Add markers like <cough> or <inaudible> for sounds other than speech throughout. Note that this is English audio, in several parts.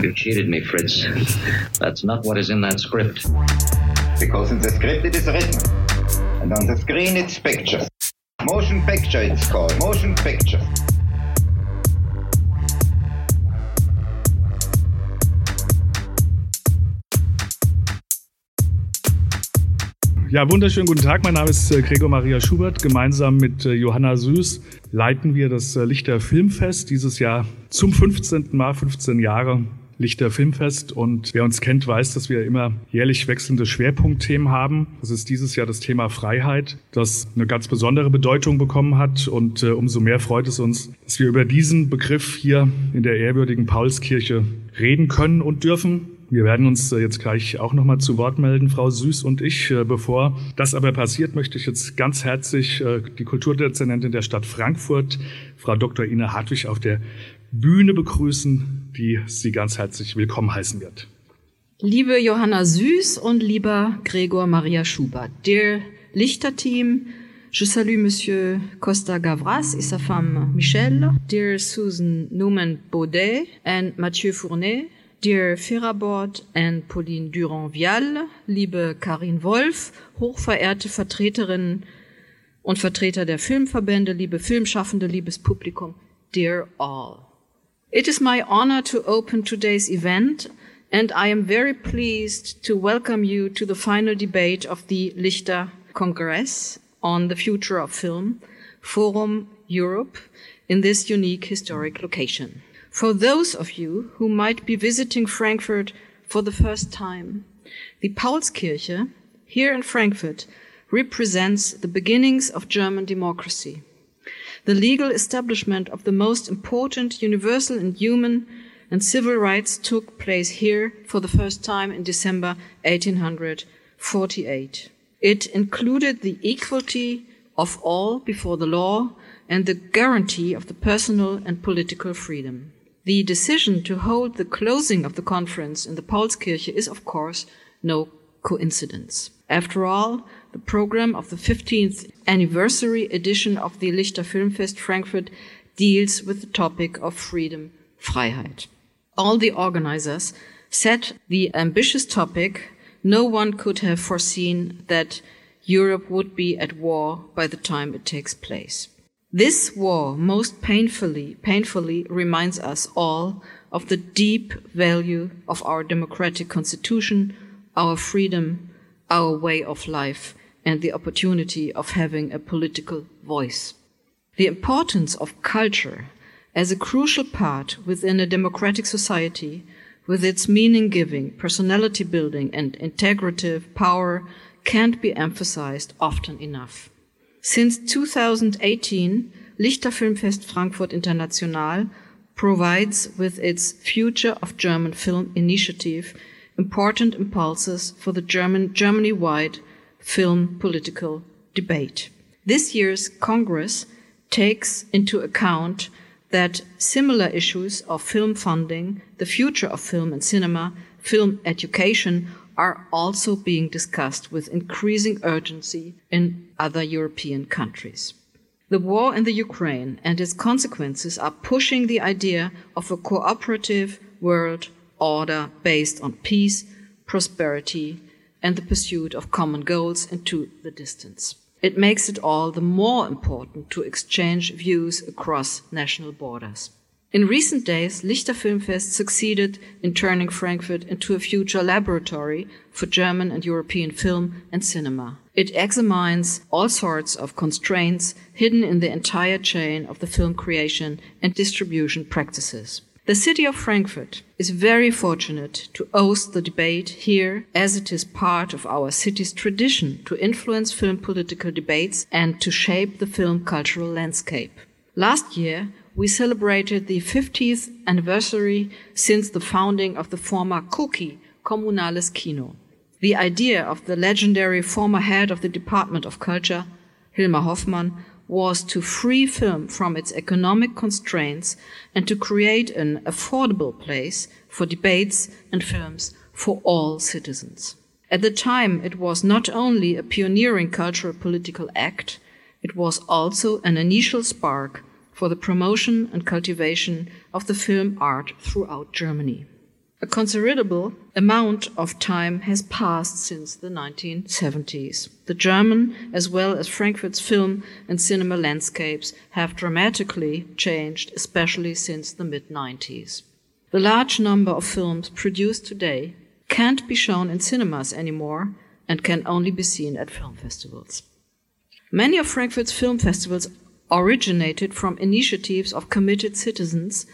You cheated me, Fritz. That's not what is in that script. Because in the script it is written. And on the screen it's pictures. Motion picture it's called. Motion picture. Ja, wunderschönen guten Tag. Mein Name ist äh, Gregor Maria Schubert. Gemeinsam mit äh, Johanna Süß leiten wir das äh, Lichter Filmfest dieses Jahr zum 15. Mal, 15 Jahre Lichter Filmfest. Und wer uns kennt, weiß, dass wir immer jährlich wechselnde Schwerpunktthemen haben. Das ist dieses Jahr das Thema Freiheit, das eine ganz besondere Bedeutung bekommen hat. Und äh, umso mehr freut es uns, dass wir über diesen Begriff hier in der ehrwürdigen Paulskirche reden können und dürfen. Wir werden uns äh, jetzt gleich auch nochmal zu Wort melden, Frau Süß und ich. Äh, bevor das aber passiert, möchte ich jetzt ganz herzlich äh, die Kulturdezernentin der Stadt Frankfurt, Frau Dr. Ina Hartwig, auf der Bühne begrüßen, die Sie ganz herzlich willkommen heißen wird. Liebe Johanna Süß und lieber Gregor Maria Schubert, dear Lichterteam, je salue Monsieur Costa Gavras et sa femme Michelle, dear Susan Newman Baudet and Mathieu Fournet, Dear Ferrabord and Pauline Durand-Vial, liebe Karin Wolf, hochverehrte Vertreterinnen und Vertreter der Filmverbände, liebe Filmschaffende, liebes Publikum, dear all. It is my honor to open today's event and I am very pleased to welcome you to the final debate of the Lichter Congress on the future of film, Forum Europe, in this unique historic location. For those of you who might be visiting Frankfurt for the first time, the Paulskirche here in Frankfurt represents the beginnings of German democracy, the legal establishment of the most important universal and human and civil rights took place here for the first time in December 1848. It included the equality of all before the law and the guarantee of the personal and political freedom. The decision to hold the closing of the conference in the Paulskirche is, of course, no coincidence. After all, the program of the 15th anniversary edition of the Lichter Filmfest Frankfurt deals with the topic of freedom, Freiheit. All the organizers set the ambitious topic. No one could have foreseen that Europe would be at war by the time it takes place. This war most painfully, painfully reminds us all of the deep value of our democratic constitution, our freedom, our way of life, and the opportunity of having a political voice. The importance of culture as a crucial part within a democratic society with its meaning giving, personality building, and integrative power can't be emphasized often enough. Since 2018, Lichter Filmfest Frankfurt International provides with its Future of German Film initiative important impulses for the German Germany-wide film political debate. This year's Congress takes into account that similar issues of film funding, the future of film and cinema, film education are also being discussed with increasing urgency in other European countries. The war in the Ukraine and its consequences are pushing the idea of a cooperative world order based on peace, prosperity, and the pursuit of common goals into the distance. It makes it all the more important to exchange views across national borders. In recent days, Lichter Filmfest succeeded in turning Frankfurt into a future laboratory for German and European film and cinema. It examines all sorts of constraints hidden in the entire chain of the film creation and distribution practices. The city of Frankfurt is very fortunate to host the debate here as it is part of our city's tradition to influence film political debates and to shape the film cultural landscape. Last year, we celebrated the 50th anniversary since the founding of the former Koki Kommunales Kino. The idea of the legendary former head of the Department of Culture, Hilmar Hoffmann, was to free film from its economic constraints and to create an affordable place for debates and films for all citizens. At the time, it was not only a pioneering cultural political act, it was also an initial spark for the promotion and cultivation of the film art throughout Germany. A considerable amount of time has passed since the 1970s. The German, as well as Frankfurt's film and cinema landscapes, have dramatically changed, especially since the mid 90s. The large number of films produced today can't be shown in cinemas anymore and can only be seen at film festivals. Many of Frankfurt's film festivals originated from initiatives of committed citizens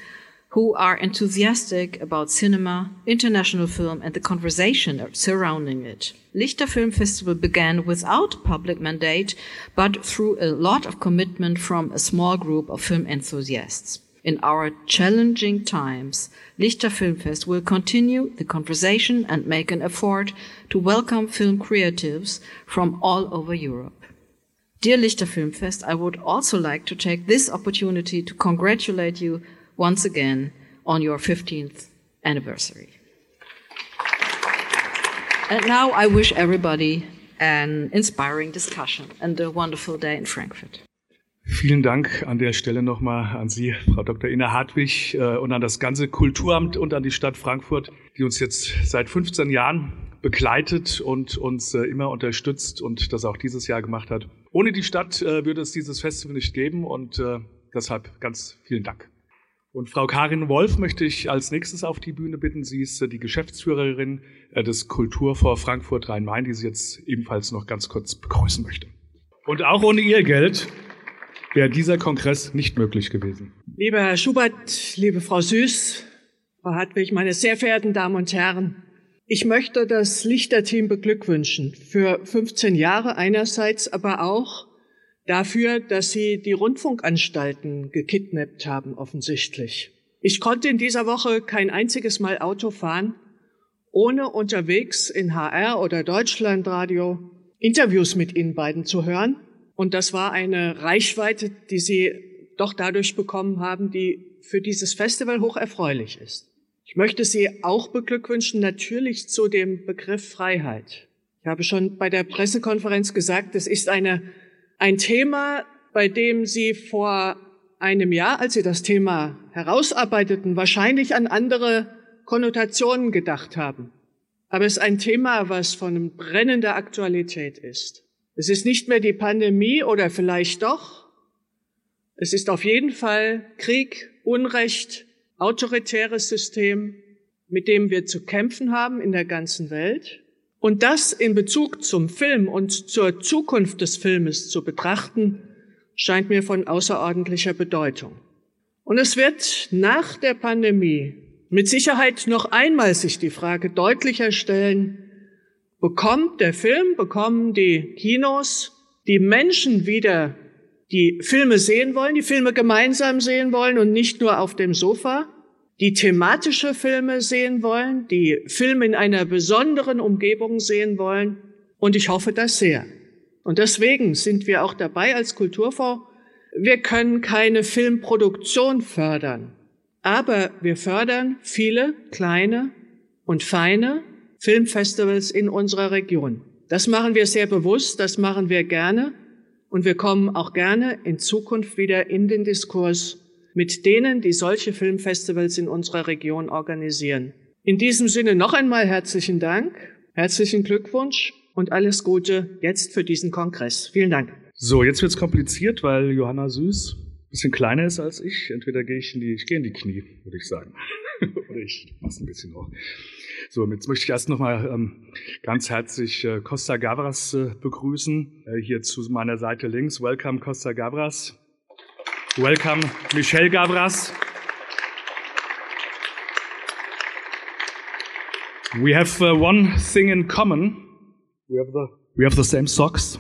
who are enthusiastic about cinema, international film, and the conversation surrounding it. Lichter Film Festival began without public mandate, but through a lot of commitment from a small group of film enthusiasts. In our challenging times, Lichter Filmfest will continue the conversation and make an effort to welcome film creatives from all over Europe. Dear Lichter Filmfest, I would also like to take this opportunity to congratulate you once again on your 15th anniversary. And now I wish everybody an inspiring discussion and a wonderful day in Frankfurt. Vielen Dank an der Stelle nochmal an Sie, Frau Dr. Ina Hartwig, äh, und an das ganze Kulturamt und an die Stadt Frankfurt, die uns jetzt seit 15 Jahren begleitet und uns äh, immer unterstützt und das auch dieses Jahr gemacht hat. Ohne die Stadt äh, würde es dieses Festival nicht geben und deshalb ganz vielen Dank. Und Frau Karin Wolf möchte ich als nächstes auf die Bühne bitten. Sie ist äh, die Geschäftsführerin äh, des Kulturfonds Frankfurt Rhein-Main, die sie jetzt ebenfalls noch ganz kurz begrüßen möchte. Und auch ohne ihr Geld wäre dieser Kongress nicht möglich gewesen. Lieber Herr Schubert, liebe Frau Süß, Frau Hartwig, meine sehr verehrten Damen und Herren, ich möchte das Lichterteam beglückwünschen für 15 Jahre einerseits, aber auch dafür, dass sie die Rundfunkanstalten gekidnappt haben, offensichtlich. Ich konnte in dieser Woche kein einziges Mal Auto fahren, ohne unterwegs in HR oder Deutschlandradio Interviews mit Ihnen beiden zu hören. Und das war eine Reichweite, die Sie doch dadurch bekommen haben, die für dieses Festival hoch erfreulich ist. Ich möchte Sie auch beglückwünschen, natürlich zu dem Begriff Freiheit. Ich habe schon bei der Pressekonferenz gesagt, es ist eine ein Thema, bei dem Sie vor einem Jahr, als Sie das Thema herausarbeiteten, wahrscheinlich an andere Konnotationen gedacht haben. Aber es ist ein Thema, was von brennender Aktualität ist. Es ist nicht mehr die Pandemie oder vielleicht doch. Es ist auf jeden Fall Krieg, Unrecht, autoritäres System, mit dem wir zu kämpfen haben in der ganzen Welt. Und das in Bezug zum Film und zur Zukunft des Filmes zu betrachten, scheint mir von außerordentlicher Bedeutung. Und es wird nach der Pandemie mit Sicherheit noch einmal sich die Frage deutlicher stellen, bekommt der Film, bekommen die Kinos, die Menschen wieder die Filme sehen wollen, die Filme gemeinsam sehen wollen und nicht nur auf dem Sofa? Die thematische Filme sehen wollen, die Filme in einer besonderen Umgebung sehen wollen. Und ich hoffe das sehr. Und deswegen sind wir auch dabei als Kulturfonds. Wir können keine Filmproduktion fördern, aber wir fördern viele kleine und feine Filmfestivals in unserer Region. Das machen wir sehr bewusst, das machen wir gerne und wir kommen auch gerne in Zukunft wieder in den Diskurs mit denen, die solche Filmfestivals in unserer Region organisieren. In diesem Sinne noch einmal herzlichen Dank, herzlichen Glückwunsch und alles Gute jetzt für diesen Kongress. Vielen Dank. So, jetzt wird's kompliziert, weil Johanna Süß ein bisschen kleiner ist als ich. Entweder gehe ich in die, ich gehe in die Knie, würde ich sagen. <laughs> Oder ich mach's ein bisschen hoch. So, jetzt möchte ich erst nochmal ähm, ganz herzlich äh, Costa Gavras äh, begrüßen. Äh, hier zu meiner Seite links. Welcome, Costa Gavras. Welcome, Michel Gavras. We have uh, one thing in common. We have the, we have the same socks.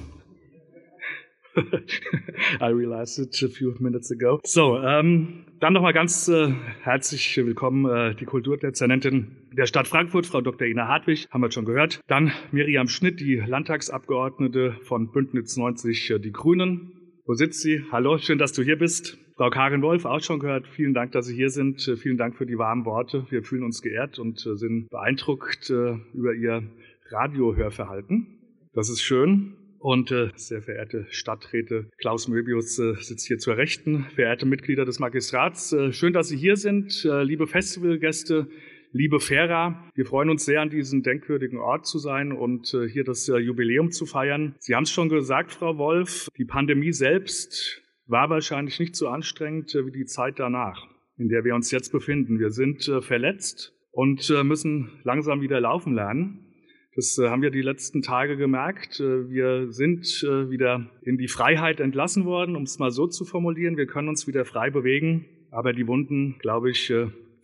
<laughs> I realized it a few minutes ago. So, ähm, dann nochmal ganz äh, herzlich willkommen äh, die Kulturdezernentin der Stadt Frankfurt, Frau Dr. Ina Hartwig, haben wir schon gehört. Dann Miriam Schnitt, die Landtagsabgeordnete von Bündnis 90 äh, Die Grünen. Wo sitzt sie? Hallo, schön, dass du hier bist. Frau Karin Wolf, auch schon gehört. Vielen Dank, dass Sie hier sind. Äh, vielen Dank für die warmen Worte. Wir fühlen uns geehrt und äh, sind beeindruckt äh, über Ihr Radiohörverhalten. Das ist schön. Und sehr verehrte Stadträte, Klaus Möbius sitzt hier zur Rechten, verehrte Mitglieder des Magistrats, schön, dass Sie hier sind, liebe Festivalgäste, Liebe Fera, wir freuen uns sehr, an diesem denkwürdigen Ort zu sein und äh, hier das äh, Jubiläum zu feiern. Sie haben es schon gesagt, Frau Wolf, die Pandemie selbst war wahrscheinlich nicht so anstrengend äh, wie die Zeit danach, in der wir uns jetzt befinden. Wir sind verletzt und müssen langsam wieder laufen lernen. Das haben wir die letzten Tage gemerkt. Wir sind wieder in die Freiheit entlassen worden, um es mal so zu formulieren. Wir können uns wieder frei bewegen, aber die Wunden, glaube ich,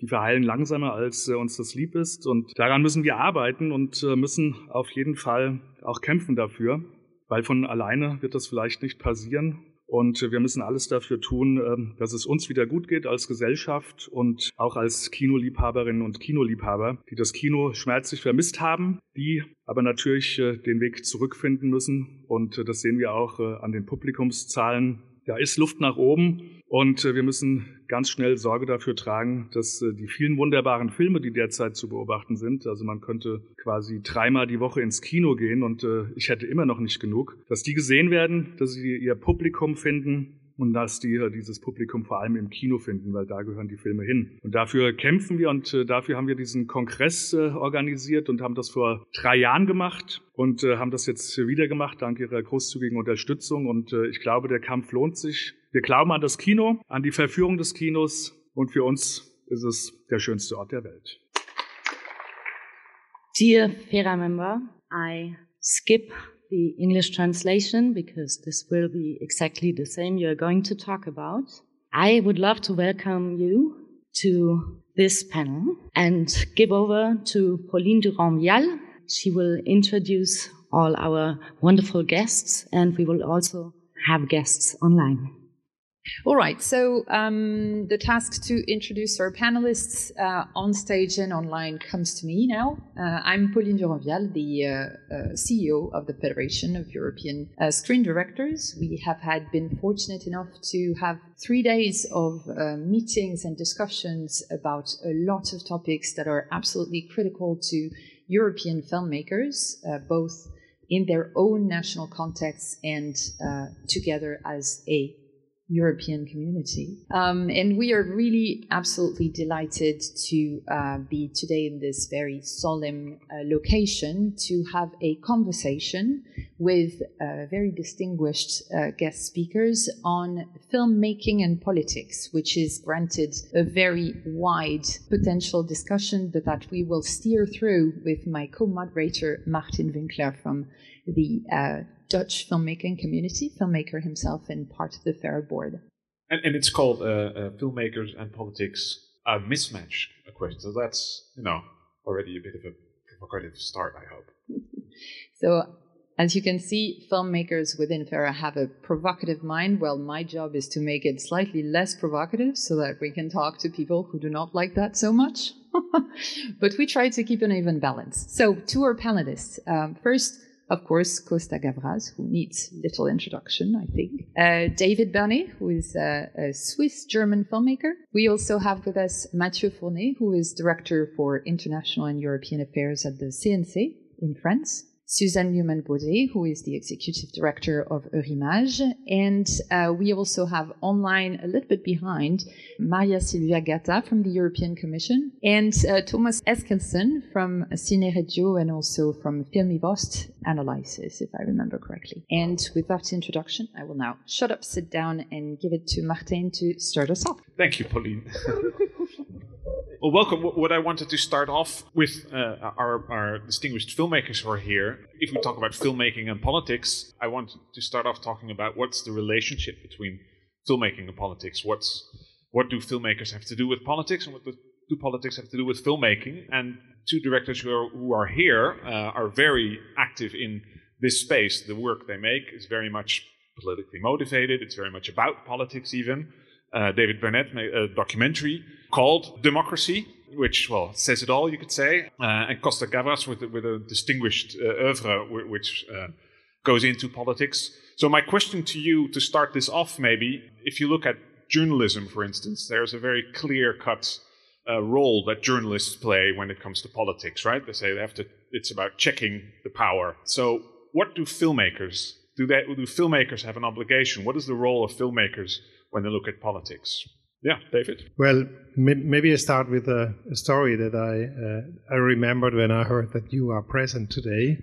die verheilen langsamer, als uns das lieb ist. Und daran müssen wir arbeiten und müssen auf jeden Fall auch kämpfen dafür, weil von alleine wird das vielleicht nicht passieren. Und wir müssen alles dafür tun, ähm, dass es uns wieder gut geht als Gesellschaft und auch als Kinoliebhaberinnen und Kinoliebhaber, die das Kino schmerzlich vermisst haben, die aber natürlich äh, den Weg zurückfinden müssen. Und äh, das sehen wir auch äh, an den Publikumszahlen. Da ist Luft nach oben. Und äh, wir müssen ganz schnell Sorge dafür tragen, dass äh, die vielen wunderbaren Filme, die derzeit zu beobachten sind, also man könnte quasi dreimal die Woche ins Kino gehen und äh, ich hätte immer noch nicht genug, dass die gesehen werden, dass sie ihr Publikum finden und dass die dieses Publikum vor allem im Kino finden, weil da gehören die Filme hin. Und dafür kämpfen wir und dafür haben wir diesen Kongress organisiert und haben das vor drei Jahren gemacht und haben das jetzt wieder gemacht, dank Ihrer großzügigen Unterstützung. Und ich glaube, der Kampf lohnt sich. Wir glauben an das Kino, an die Verführung des Kinos und für uns ist es der schönste Ort der Welt. Dear FERA member, I skip the English translation because this will be exactly the same you're going to talk about. I would love to welcome you to this panel and give over to Pauline Durand-Vial. She will introduce all our wonderful guests and we will also have guests online. All right, so um, the task to introduce our panelists uh, on stage and online comes to me now. Uh, I'm Pauline Durand-Vialle, the uh, uh CEO of the Federation of European uh, Screen Directors. We have had been fortunate enough to have three days of uh, meetings and discussions about a lot of topics that are absolutely critical to European filmmakers, both in their own national context and together as a European community. Um, and we are really absolutely delighted to uh, be today in this very solemn uh, location to have a conversation with uh, very distinguished uh, guest speakers on filmmaking and politics, which is granted a very wide potential discussion, but that we will steer through with my co-moderator Martijn Winkler from the uh, Dutch filmmaking community, filmmaker himself, and part of the FERA board. And, and it's called uh, uh, Filmmakers and Politics a Mismatch a question. So that's, you know, already a bit of a provocative start, I hope. <laughs> so, as you can see, filmmakers within FERA have a provocative mind. Well, my job is to make it slightly less provocative so that we can talk to people who do not like that so much. <laughs> but we try to keep an even balance. So, to our panelists. Um, first, of course, Costa Gavras, who needs little introduction, I think. Uh, David Bernet, who is a, a Swiss-German filmmaker. We also have with us Mathieu Fournet, who is Director for International and European Affairs at the CNC in France. Suzanne Newman-Baudais, who is the executive director of Eurimages. And uh, we also have online, a little bit behind, Maria Silvia Gatta from the European Commission and uh, Thomas Eskilsson from Cine-Regio and also from Film i Väst Analysis, if I remember correctly. And with that introduction, I will now shut up, sit down, and give it to Martijn to start us off. Thank you, Pauline. <laughs> Well, welcome. What I wanted to start off with uh, our, our distinguished filmmakers who are here. If we talk about filmmaking and politics, I want to start off talking about what's the relationship between filmmaking and politics. What's what do filmmakers have to do with politics, and what do, politics have to do with filmmaking? And two directors who are, who are here uh, are very active in this space. The work they make is very much politically motivated. It's very much about politics, even. Uh, David Bernet made a documentary called Democracy, which, well, says it all, you could say. Uh, and Costa Gavras with, with a distinguished uh, oeuvre, which uh, goes into politics. So, my question to you to start this off, maybe, if you look at journalism, for instance, there's a very clear cut uh, role that journalists play when it comes to politics, right? They say they have to, it's about checking the power. So, what do filmmakers do? They, do filmmakers have an obligation? What is the role of filmmakers when they look at politics? Yeah, David. Well, maybe I start with a, story that I uh, I remembered when I heard that you are present today.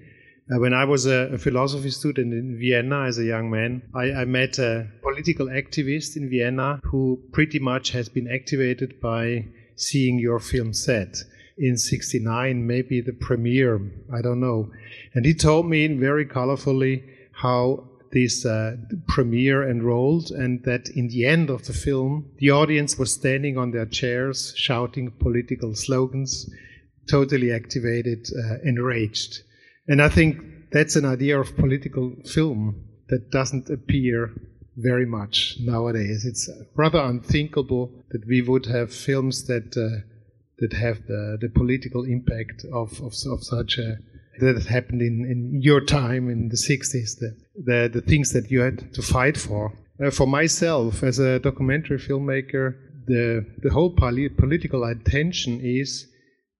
Uh, when I was a, a, philosophy student in Vienna as a young man, I, I, met a political activist in Vienna who pretty much has been activated by seeing your film set in 69, maybe the premiere, I don't know. And he told me very colorfully how this uh, premiere enrolled, and that in the end of the film, the audience was standing on their chairs, shouting political slogans, totally activated, uh, enraged. And I think that's an idea of political film that doesn't appear very much nowadays. It's rather unthinkable that we would have films that uh, that have the, the political impact of, of, of such a that happened in, in your time in the 60s, the, the, the things that you had to fight for. Uh, for myself, as a documentary filmmaker, the, the whole poli- political intention is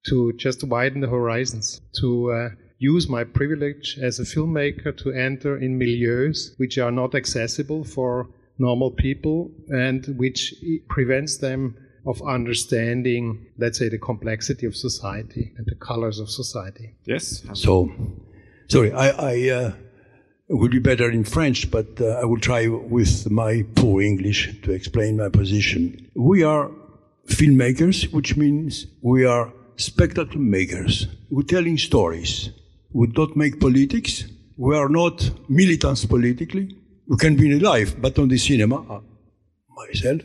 to just widen the horizons, to uh, use my privilege as a filmmaker to enter in milieus which are not accessible for normal people and which prevents them of understanding, let's say, the complexity of society and the colors of society. Yes. So, sorry, I, I uh, will be better in French, but uh, I will try with my poor English to explain my position. We are filmmakers, which means we are spectacle makers. We're telling stories. We don't make politics. We are not militants politically. We can be in life, but on the cinema, uh, myself.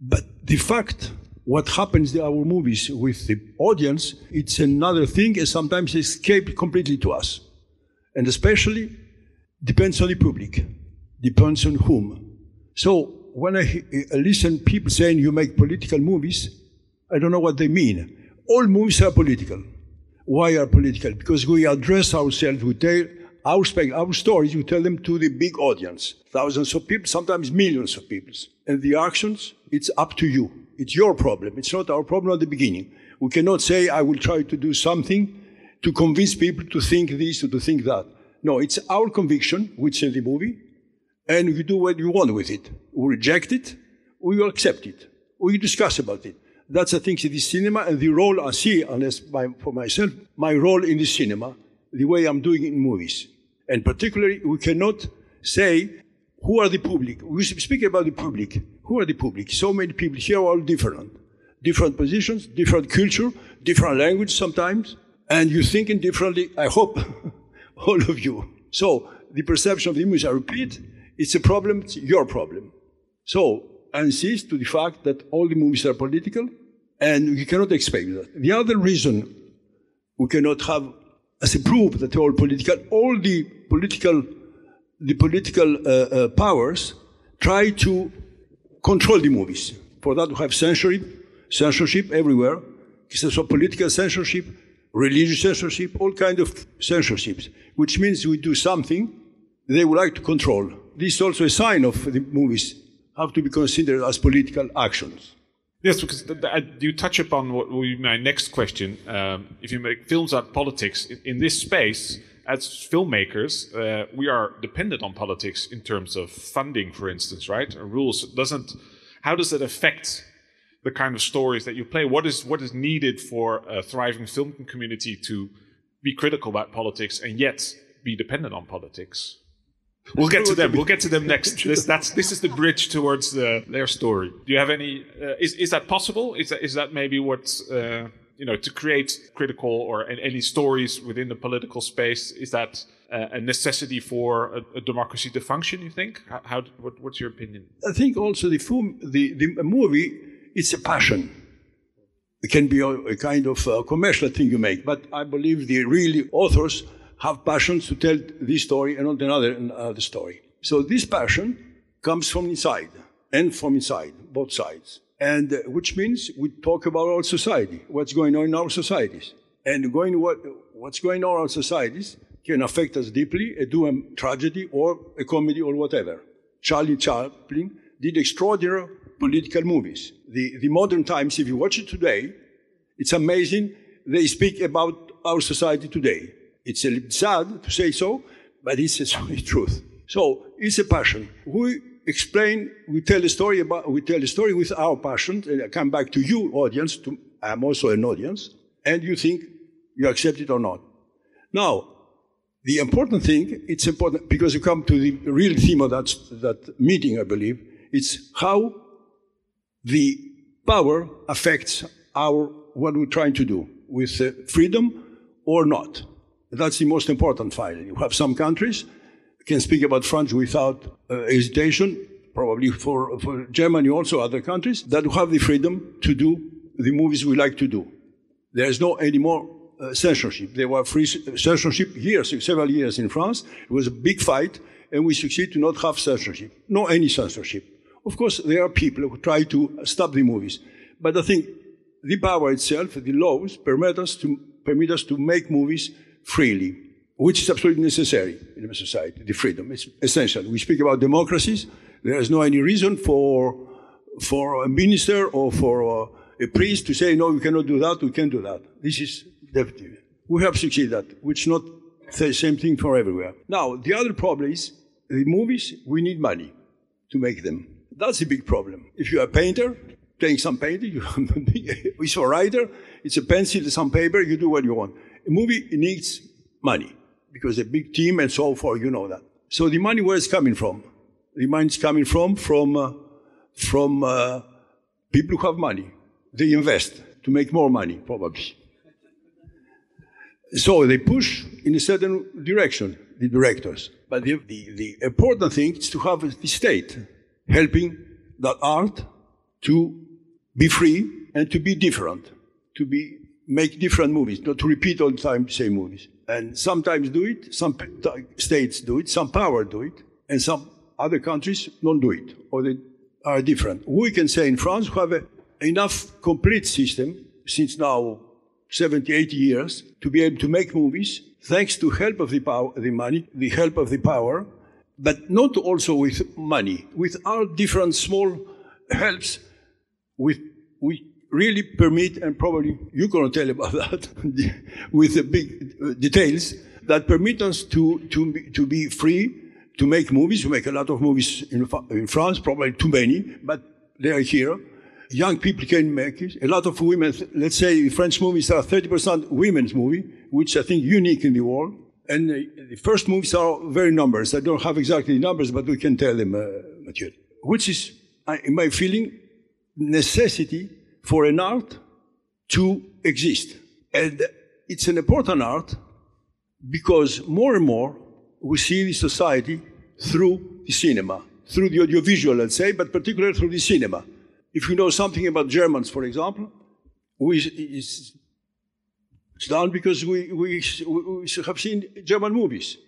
But the fact what happens in our movies with the audience, it's another thing and sometimes escape completely to us. And especially depends on the public, depends on whom. So when I, I listen people saying you make political movies, I don't know what they mean. All movies are political. Why are political? Because we address ourselves, we tell our, our stories, we tell them to the big audience, thousands of people, sometimes millions of people. And the actions, it's up to you. It's your problem. It's not our problem at the beginning. We cannot say, I will try to do something to convince people to think this or to think that. No, it's our conviction, which is in the movie, and we do what we want with it. We reject it, we accept it, we discuss about it. That's, I think, the cinema and the role I see, unless for myself, my role in the cinema, the way I'm doing in movies. And particularly, we cannot say who are the public. We speak about the public. Who are the public? So many people here are all different. Different positions, different culture, different language sometimes. And you're thinking differently, I hope, <laughs> all of you. So the perception of the image, I repeat, it's a problem, it's your problem. So I insist to the fact that all the movies are political, and you cannot expect that. The other reason we cannot have as a proof that they're all political, all the political, the political uh, uh, powers try to control the movies. For that, we have censorship, censorship everywhere. So political censorship, religious censorship, all kind of censorships, which means we do something they would like to control. This is also a sign of the movies have to be considered as political actions. Yes, because you touch upon what will be my next question. Um, if you make films about politics in, in this space, as filmmakers, uh, we are dependent on politics in terms of funding, for instance, right? rules doesn't. How does that affect the kind of stories that you play? What is what is needed for a thriving film community to be critical about politics and yet be dependent on politics? We'll get to them. We'll get to them next. <laughs> This, that's, this is the bridge towards the, their story. Do you have any? Uh, is is that possible? Is that is that maybe what uh, you know to create critical or any stories within the political space? Is that uh, a necessity for a, a, democracy to function? You think? How, how what, what's your opinion? I think also the film, the the movie, it's a passion. It can be a, a kind of a commercial thing you make, but I believe the really authors have passions to tell this story and not another, another story. So this passion comes from inside and from inside, both sides. And uh, which means we talk about our society, what's going on in our societies. And going what, what's going on in our societies can affect us deeply, a do a tragedy or a comedy or whatever. Charlie Chaplin did extraordinary political movies. The, the modern times, if you watch it today, it's amazing. They speak about our society today. It's a sad to say so, but it's the <laughs> truth. So it's a passion. We explain, we tell a story about, we tell a story with our passion, and I come back to you, audience, to, I'm also an audience, and you think you accept it or not. Now, the important thing, it's important because you come to the real theme of that, that meeting, I believe, it's how the power affects our, what we're trying to do with uh, freedom or not. That's the most important finally. You have some countries, can speak about France without uh, hesitation, probably for, for Germany also other countries, that have the freedom to do the movies we like to do. There is no anymore uh, censorship. There were free censorship years, several years in France. It was a big fight, and we succeed to not have censorship. No any censorship. Of course, there are people who try to stop the movies. But I think the power itself, the laws, permit us to, permit us to make movies freely, which is absolutely necessary in a society, the freedom. It's essential. We speak about democracies. There is no any reason for, for a minister or for a, a priest to say, no, we cannot do that, we can do that. This is definitely. We have succeeded that, which not the same thing for everywhere. Now, the other problem is the movies, we need money to make them. That's a big problem. If you're a painter, playing some painting, <laughs> you it's a writer, it's a pencil, some paper, you do what you want. A movie needs money because a big team and so forth, you know that. So the money where is coming from? The money is coming from from uh, from uh, people who have money. They invest to make more money, probably. So they push in a certain direction, the directors. But the, the, the important thing is to have the state helping that art to be free and to be different, to be make different movies, not to repeat all the time the same movies. And sometimes do it, some states do it, some power do it, and some other countries don't do it, or they are different. We can say in France we have a, enough complete system since now 70, 80 years to be able to make movies thanks to help of the power, the money, the help of the power, but not also with money, with our different small helps, with, we really permit, and probably you're going to tell about <laughs> that, with the big uh, details, that permit us to, to, be, to be free to make movies. We make a lot of movies in, in France, probably too many, but they are here young people can make it. A lot of women, let's say French movies are 30% women's movie, which I think unique in the world. And the first movies are very numbers. I don't have exactly numbers, but we can tell them, uh, Mathieu. Which is, in my feeling, necessity for an art to exist. And it's an important art because more and more we see the society through the cinema, through the audiovisual, let's say, but particularly through the cinema. If you know something about Germans, for example, we, it's, it's done because we, we, we have seen German movies.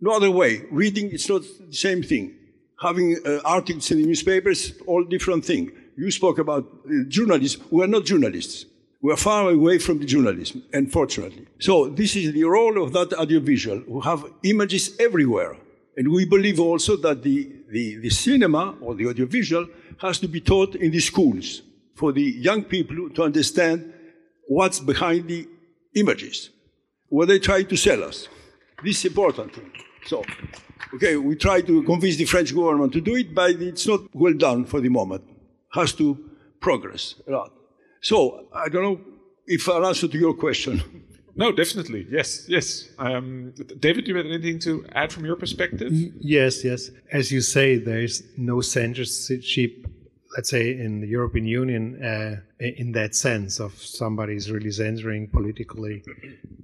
No other way. Reading, it's not the same thing. Having uh, articles in the newspapers, all different thing. You spoke about uh, journalists. We are not journalists. We are far away from the journalism, unfortunately. So this is the role of that audiovisual. We have images everywhere. And we believe also that the, the, the cinema or the audiovisual has to be taught in the schools for the young people to understand what's behind the images, what they try to sell us. This is important. So, okay, we try to convince the French government to do it, but it's not well done for the moment. Has to progress a lot. So, I don't know if I'll answer to your question. No, definitely. Yes, yes. Um, David, do you have anything to add from your perspective? Yes, yes. As you say, there is no censorship, let's say, in the European Union uh, in that sense of somebody is really censoring politically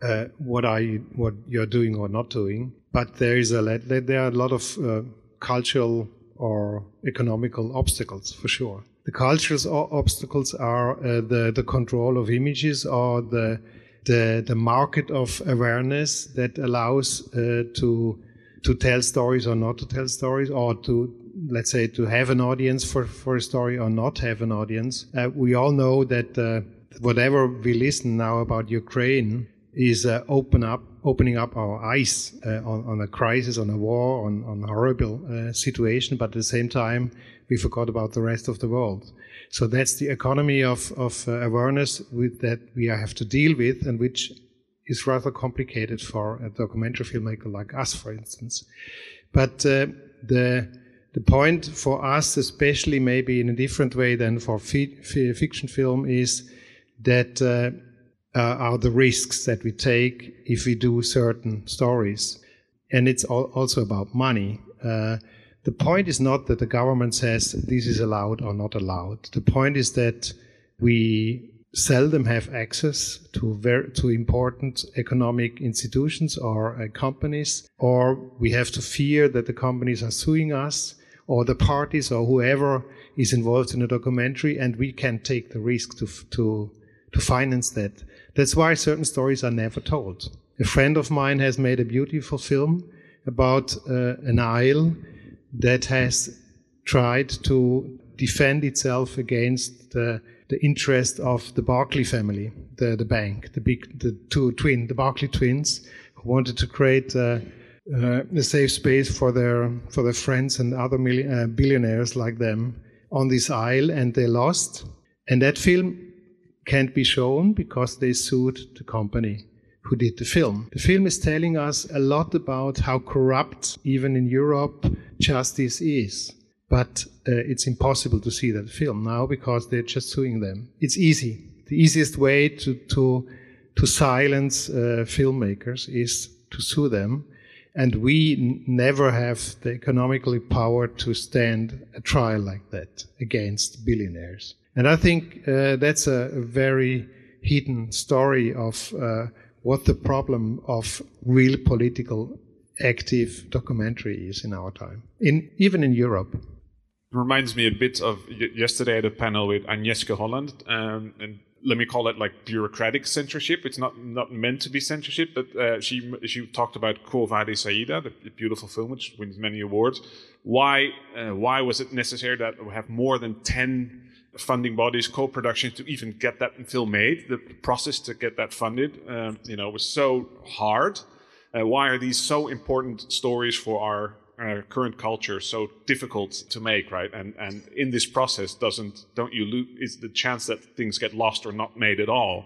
uh, what are you, what you're doing or not doing. But there is a there are a lot of uh, cultural or economical obstacles for sure. The cultural obstacles are uh, the the control of images or the the the market of awareness that allows uh, to to tell stories or not to tell stories or to let's say to have an audience for for a story or not have an audience. Uh, we all know that uh, whatever we listen now about ukraine is uh, open up opening up our eyes uh, on, on a crisis on a war on on a horrible uh, situation but at the same time we forgot about the rest of the world so that's the economy of, of uh, awareness with, that we have to deal with, and which is rather complicated for a documentary filmmaker like us, for instance. But uh, the the point for us, especially maybe in a different way than for fi- fi- fiction film, is that uh, uh, are the risks that we take if we do certain stories. And it's also about money. The point is not that the government says this is allowed or not allowed. The point is that we seldom have access to to important economic institutions or uh, companies, or we have to fear that the companies are suing us or the parties or whoever is involved in a documentary, and we can take the risk to to to finance that. That's why certain stories are never told. A friend of mine has made a beautiful film about uh, an isle that has tried to defend itself against the, the interest of the Barclay family, the, the bank, the big, the two twin, the Barclay twins, who wanted to create uh, uh, a safe space for their for their friends and other million, uh, billionaires like them on this isle, and they lost. And that film can't be shown because they sued the company who did the film. The film is telling us a lot about how corrupt, even in Europe, justice is. But uh, it's impossible to see that film now because they're just suing them. It's easy. The easiest way to, to, to silence uh, filmmakers is to sue them. And we n- never have the economical power to stand a trial like that against billionaires. And I think uh, that's a, a, very hidden story of uh, what the problem of real political active documentary is in our time, in even in Europe. It reminds me a bit of yesterday at a panel with Agnieszka Holland, um, and let me call it like bureaucratic censorship. It's not not meant to be censorship, but uh, she she talked about Quo Vadis Aida, the beautiful film which wins many awards. Why uh, why was it necessary that we have more than ten funding bodies, co-production to even get that film made? The process to get that funded, um, you know, was so hard. Uh, why are these so important stories for our uh, current culture so difficult to make, right? And and in this process, doesn't don't you lose? Is the chance that things get lost or not made at all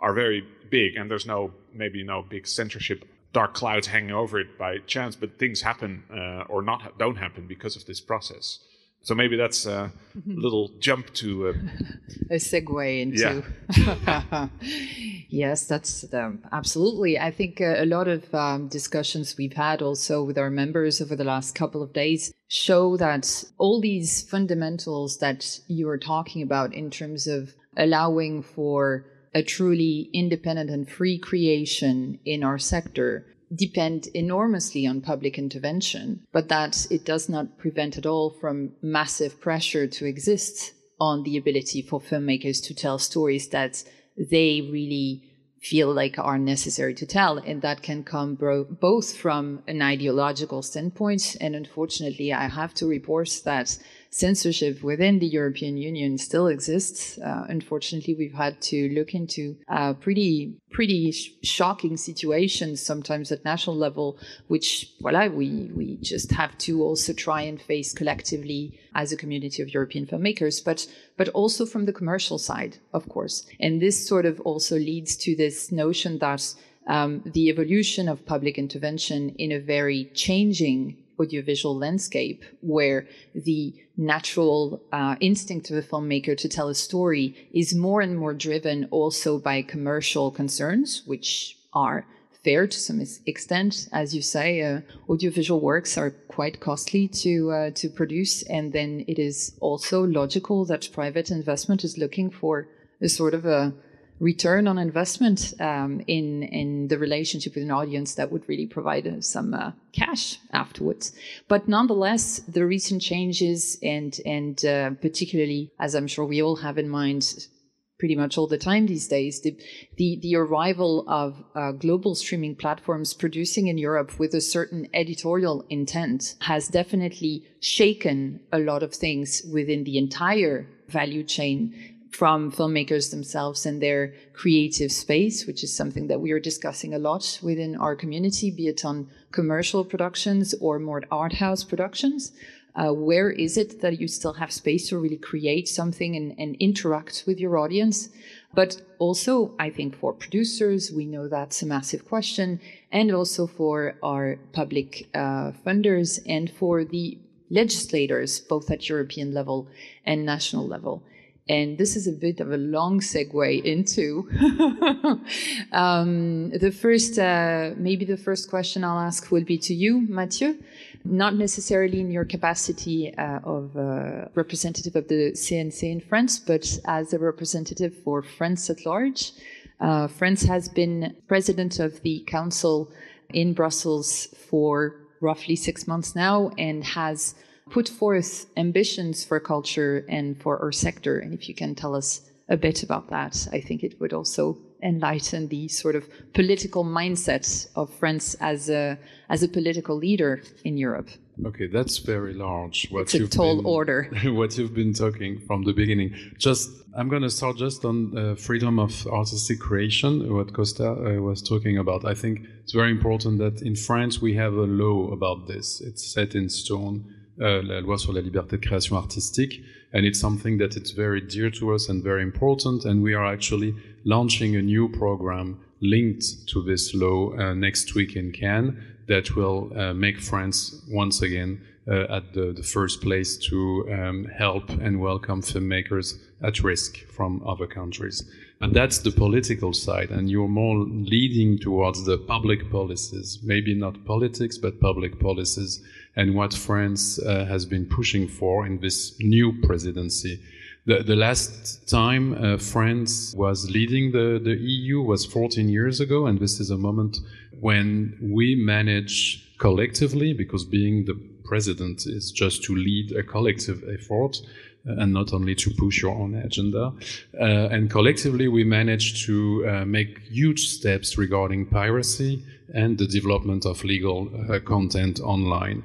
are very big, and there's no maybe no big censorship dark clouds hanging over it by chance, but things happen uh, or not don't happen because of this process. So maybe that's a little jump to uh, <laughs> a segue into. Yeah. <laughs> yes, that's um, absolutely. I think uh, a lot of um, discussions we've had also with our members over the last couple of days show that all these fundamentals that you are talking about in terms of allowing for a truly independent and free creation in our sector depend enormously on public intervention, but that it does not prevent at all from massive pressure to exist on the ability for filmmakers to tell stories that they really feel like are necessary to tell. And that can come bro- both from an ideological standpoint. And unfortunately, I have to report that censorship within the European Union still exists. Uh, unfortunately, we've had to look into uh, pretty pretty sh- shocking situations sometimes at national level, which voila, we we just have to also try and face collectively as a community of European filmmakers, but but also from the commercial side, of course. And this sort of also leads to this notion that um, the evolution of public intervention in a very changing audiovisual landscape where the natural uh, instinct of a filmmaker to tell a story is more and more driven also by commercial concerns, which are fair to some extent. As you say, uh, audiovisual works are quite costly to uh, to produce, and then it is also logical that private investment is looking for a sort of a return on investment um, in in the relationship with an audience that would really provide uh, some uh, cash afterwards. But nonetheless, the recent changes and and uh, particularly, as I'm sure we all have in mind, pretty much all the time these days, the the, the arrival of uh, global streaming platforms producing in Europe with a certain editorial intent has definitely shaken a lot of things within the entire value chain from filmmakers themselves and their creative space, which is something that we are discussing a lot within our community, be it on commercial productions or more art house productions. Uh, where is it that you still have space to really create something and, and interact with your audience? But also, I think for producers, we know that's a massive question, and also for our public uh, funders and for the legislators, both at European level and national level. And this is a bit of a long segue into <laughs> um, the first, uh, maybe the first question I'll ask will be to you, Mathieu, not necessarily in your capacity uh, of uh, representative of the CNC in France, but as a representative for France at large. Uh, France has been president of the council in Brussels for roughly six months now and has put forth ambitions for culture and for our sector. And if you can tell us a bit about that, I think it would also enlighten the sort of political mindset of France as a as a political leader in Europe. Okay, that's very large. What it's a tall been, order. <laughs> what you've been talking from the beginning. Just, I'm going to start just on uh, freedom of artistic creation, what Costa uh, was talking about. I think it's very important that in France we have a law about this. It's set in stone uh, la loi sur la liberté de création artistique, and it's something that it's very dear to us and very important. And we are actually launching a new program linked to this law uh, next week in Cannes that will uh, make France once again uh, at the, the, first place to um, help and welcome filmmakers at risk from other countries. And that's the political side, and you're more leading towards the public policies, maybe not politics, but public policies and what France uh, has been pushing for in this new presidency. The, the last time uh, France was leading the, the EU was 14 years ago, and this is a moment when we manage collectively, because being the president is just to lead a collective effort uh, and not only to push your own agenda. Uh, and collectively, we managed to uh, make huge steps regarding piracy and the development of legal uh, content online.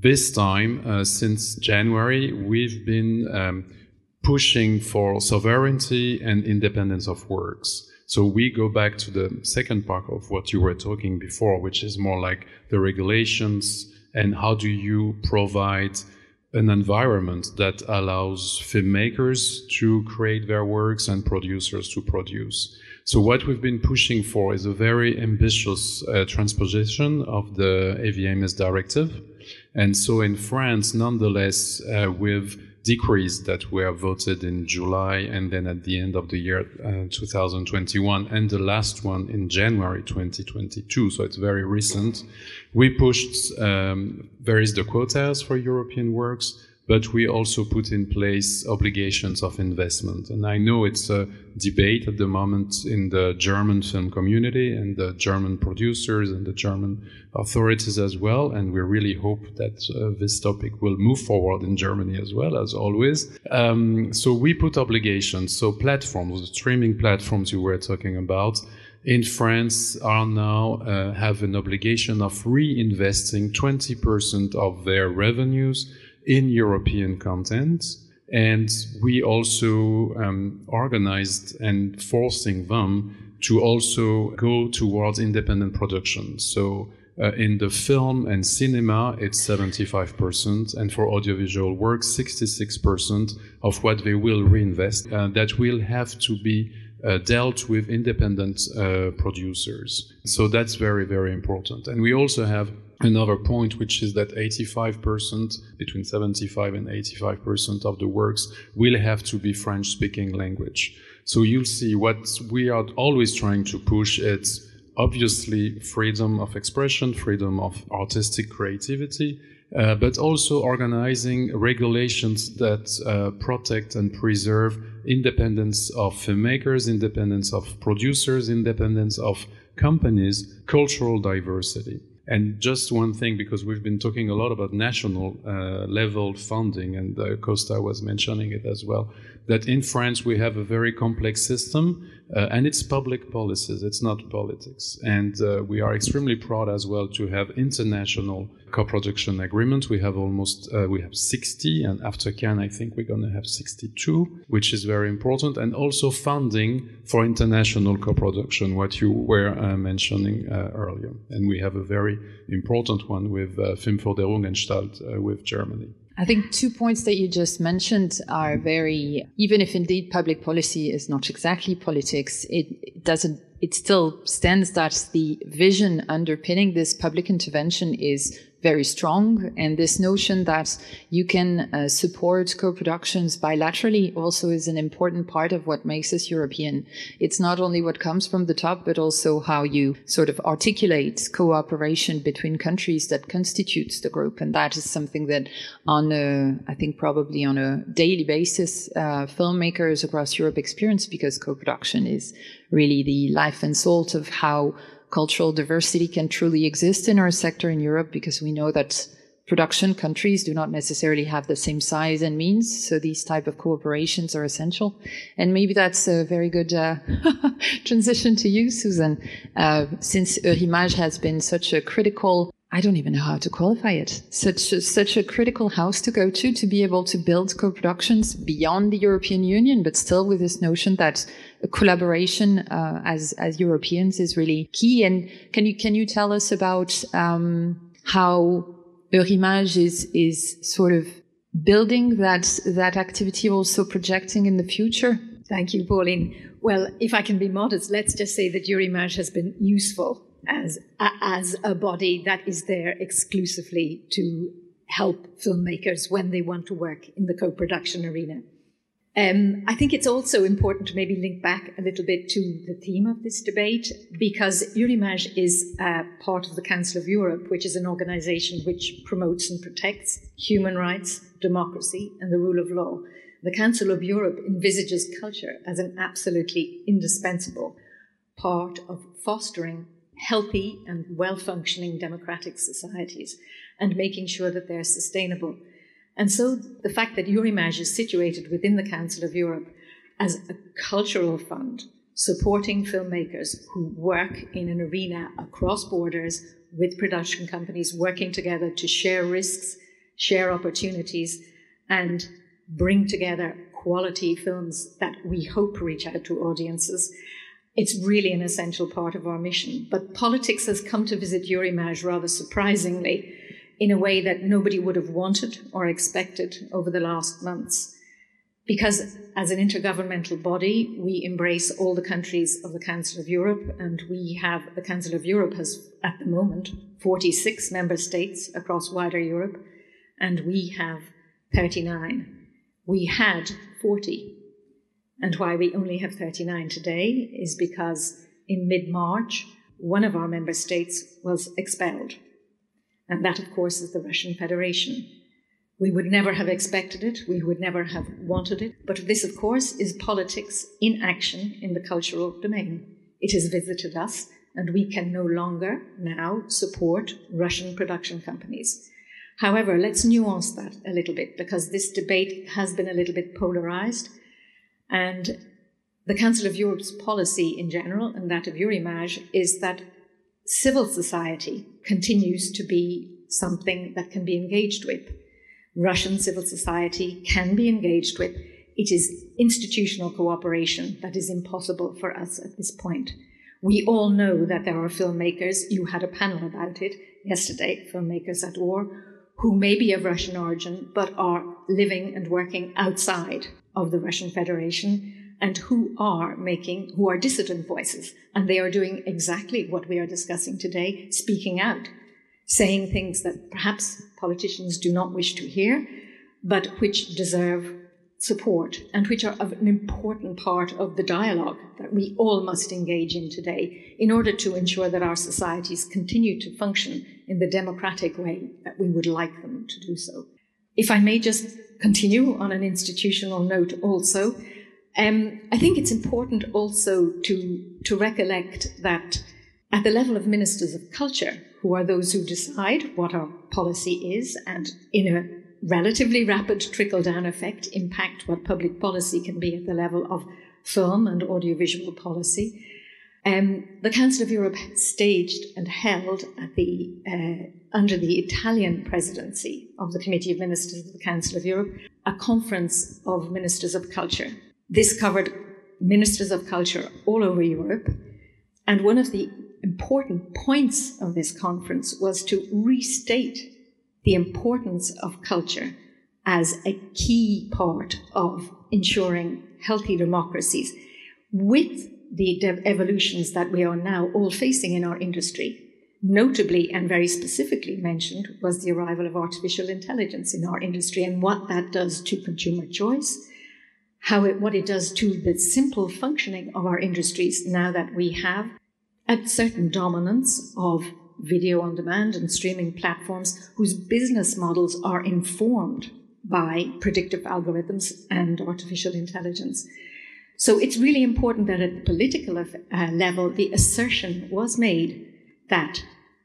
This time, uh, since January, we've been um, pushing for sovereignty and independence of works. So we go back to the second part of what you were talking before, which is more like the regulations and how do you provide an environment that allows filmmakers to create their works and producers to produce. So what we've been pushing for is a very ambitious uh, transposition of the AVMS directive and so in France, nonetheless, uh, with decrees that were voted in July and then at the end of the year uh, 2021 and the last one in January 2022. So it's very recent. We pushed, um, is the quotas for European works but we also put in place obligations of investment. And I know it's a debate at the moment in the German film community and the German producers and the German authorities as well. And we really hope that uh, this topic will move forward in Germany as well, as always. Um, so we put obligations. So platforms, the streaming platforms you were talking about, in France are now uh, have an obligation of reinvesting 20% of their revenues in European content. And we also um, organized and forcing them to also go towards independent production. So uh, in the film and cinema, it's 75%, and for audiovisual work, 66% of what they will reinvest. Uh, that will have to be uh, dealt with independent uh, producers. So that's very, very important. And we also have another point, which is that 85%, between 75 and 85% of the works will have to be French speaking language. So you'll see what we are always trying to push. It's obviously freedom of expression, freedom of artistic creativity, uh, but also organizing regulations that uh, protect and preserve independence of filmmakers, independence of producers, independence of companies, cultural diversity. And just one thing, because we've been talking a lot about national uh, level funding, and uh, Costa was mentioning it as well, that in France we have a very complex system, uh, and it's public policies, it's not politics. And uh, we are extremely proud as well to have international co-production agreements. We have almost, uh, we have 60, and after Cannes I think we're going to have 62, which is very important, and also funding for international co-production, what you were uh, mentioning earlier. And we have a very important one with uh, Filmförderungsanstalt with Germany. I think two points that you just mentioned are very, even if indeed public policy is not exactly politics, it doesn't, it still stands that the vision underpinning this public intervention is very strong. And this notion that you can uh, support co-productions bilaterally also is an important part of what makes us European. It's not only what comes from the top, but also how you sort of articulate cooperation between countries that constitutes the group. And that is something that on a, I think probably on a daily basis, uh, filmmakers across Europe experience because co-production is really the life and salt of how cultural diversity can truly exist in our sector in Europe because we know that production countries do not necessarily have the same size and means. So these type of cooperations are essential. And maybe that's a very good uh, <laughs> transition to you, Susan, uh, since Eurimages has been such a critical I don't even know how to qualify it. Such a, such a critical house to go to to be able to build co-productions beyond the European Union, but still with this notion that collaboration uh, as as Europeans is really key. And can you can you tell us about um, how Eurimages is is sort of building that that activity, also projecting in the future? Thank you, Pauline. Well, if I can be modest, let's just say that Eurimages has been useful as as a body that is there exclusively to help filmmakers when they want to work in the co-production arena. Um, I think it's also important to maybe link back a little bit to the theme of this debate because Eurimages is uh, part of the Council of Europe, which is an organization which promotes and protects human rights, democracy, and the rule of law. The Council of Europe envisages culture as an absolutely indispensable part of fostering healthy and well functioning democratic societies and making sure that they're sustainable. And so the fact that Eurimages is situated within the Council of Europe as a cultural fund supporting filmmakers who work in an arena across borders with production companies working together to share risks, share opportunities, and bring together quality films that we hope reach out to audiences it's really an essential part of our mission. But politics has come to visit Eurimages rather surprisingly in a way that nobody would have wanted or expected over the last months. Because as an intergovernmental body, we embrace all the countries of the Council of Europe, and we have the Council of Europe has at the moment 46 member states across wider Europe, and we have 39. We had 40 and why we only have 39 today is because in mid March, one of our member states was expelled. And that, of course, is the Russian Federation. We would never have expected it, we would never have wanted it. But this, of course, is politics in action in the cultural domain. It has visited us, and we can no longer now support Russian production companies. However, let's nuance that a little bit because this debate has been a little bit polarized. And the Council of Europe's policy in general, and that of Eurimages, is that civil society continues to be something that can be engaged with. Russian civil society can be engaged with. It is institutional cooperation that is impossible for us at this point. We all know that there are filmmakers, you had a panel about it yesterday, filmmakers at war, who may be of Russian origin but are living and working outside of the Russian Federation and who are making, who are dissident voices. And they are doing exactly what we are discussing today, speaking out, saying things that perhaps politicians do not wish to hear, but which deserve support and which are of an important part of the dialogue that we all must engage in today in order to ensure that our societies continue to function in the democratic way that we would like them to do so. If I may just continue on an institutional note also. Um, I think it's important also to, to recollect that at the level of ministers of culture, who are those who decide what our policy is and in a relatively rapid trickle down effect impact what public policy can be at the level of film and audiovisual policy. Um, the Council of Europe staged and held at the, uh, under the Italian presidency of the Committee of Ministers of the Council of Europe a conference of ministers of culture. This covered ministers of culture all over Europe. And one of the important points of this conference was to restate the importance of culture as a key part of ensuring healthy democracies with the evolutions that we are now all facing in our industry. notably and very specifically mentioned was the arrival of artificial intelligence in our industry and what that does to consumer choice, how it, what it does to the simple functioning of our industries now that we have a certain dominance of video on demand and streaming platforms whose business models are informed by predictive algorithms and artificial intelligence. So it's really important that at the political uh, level, the assertion was made that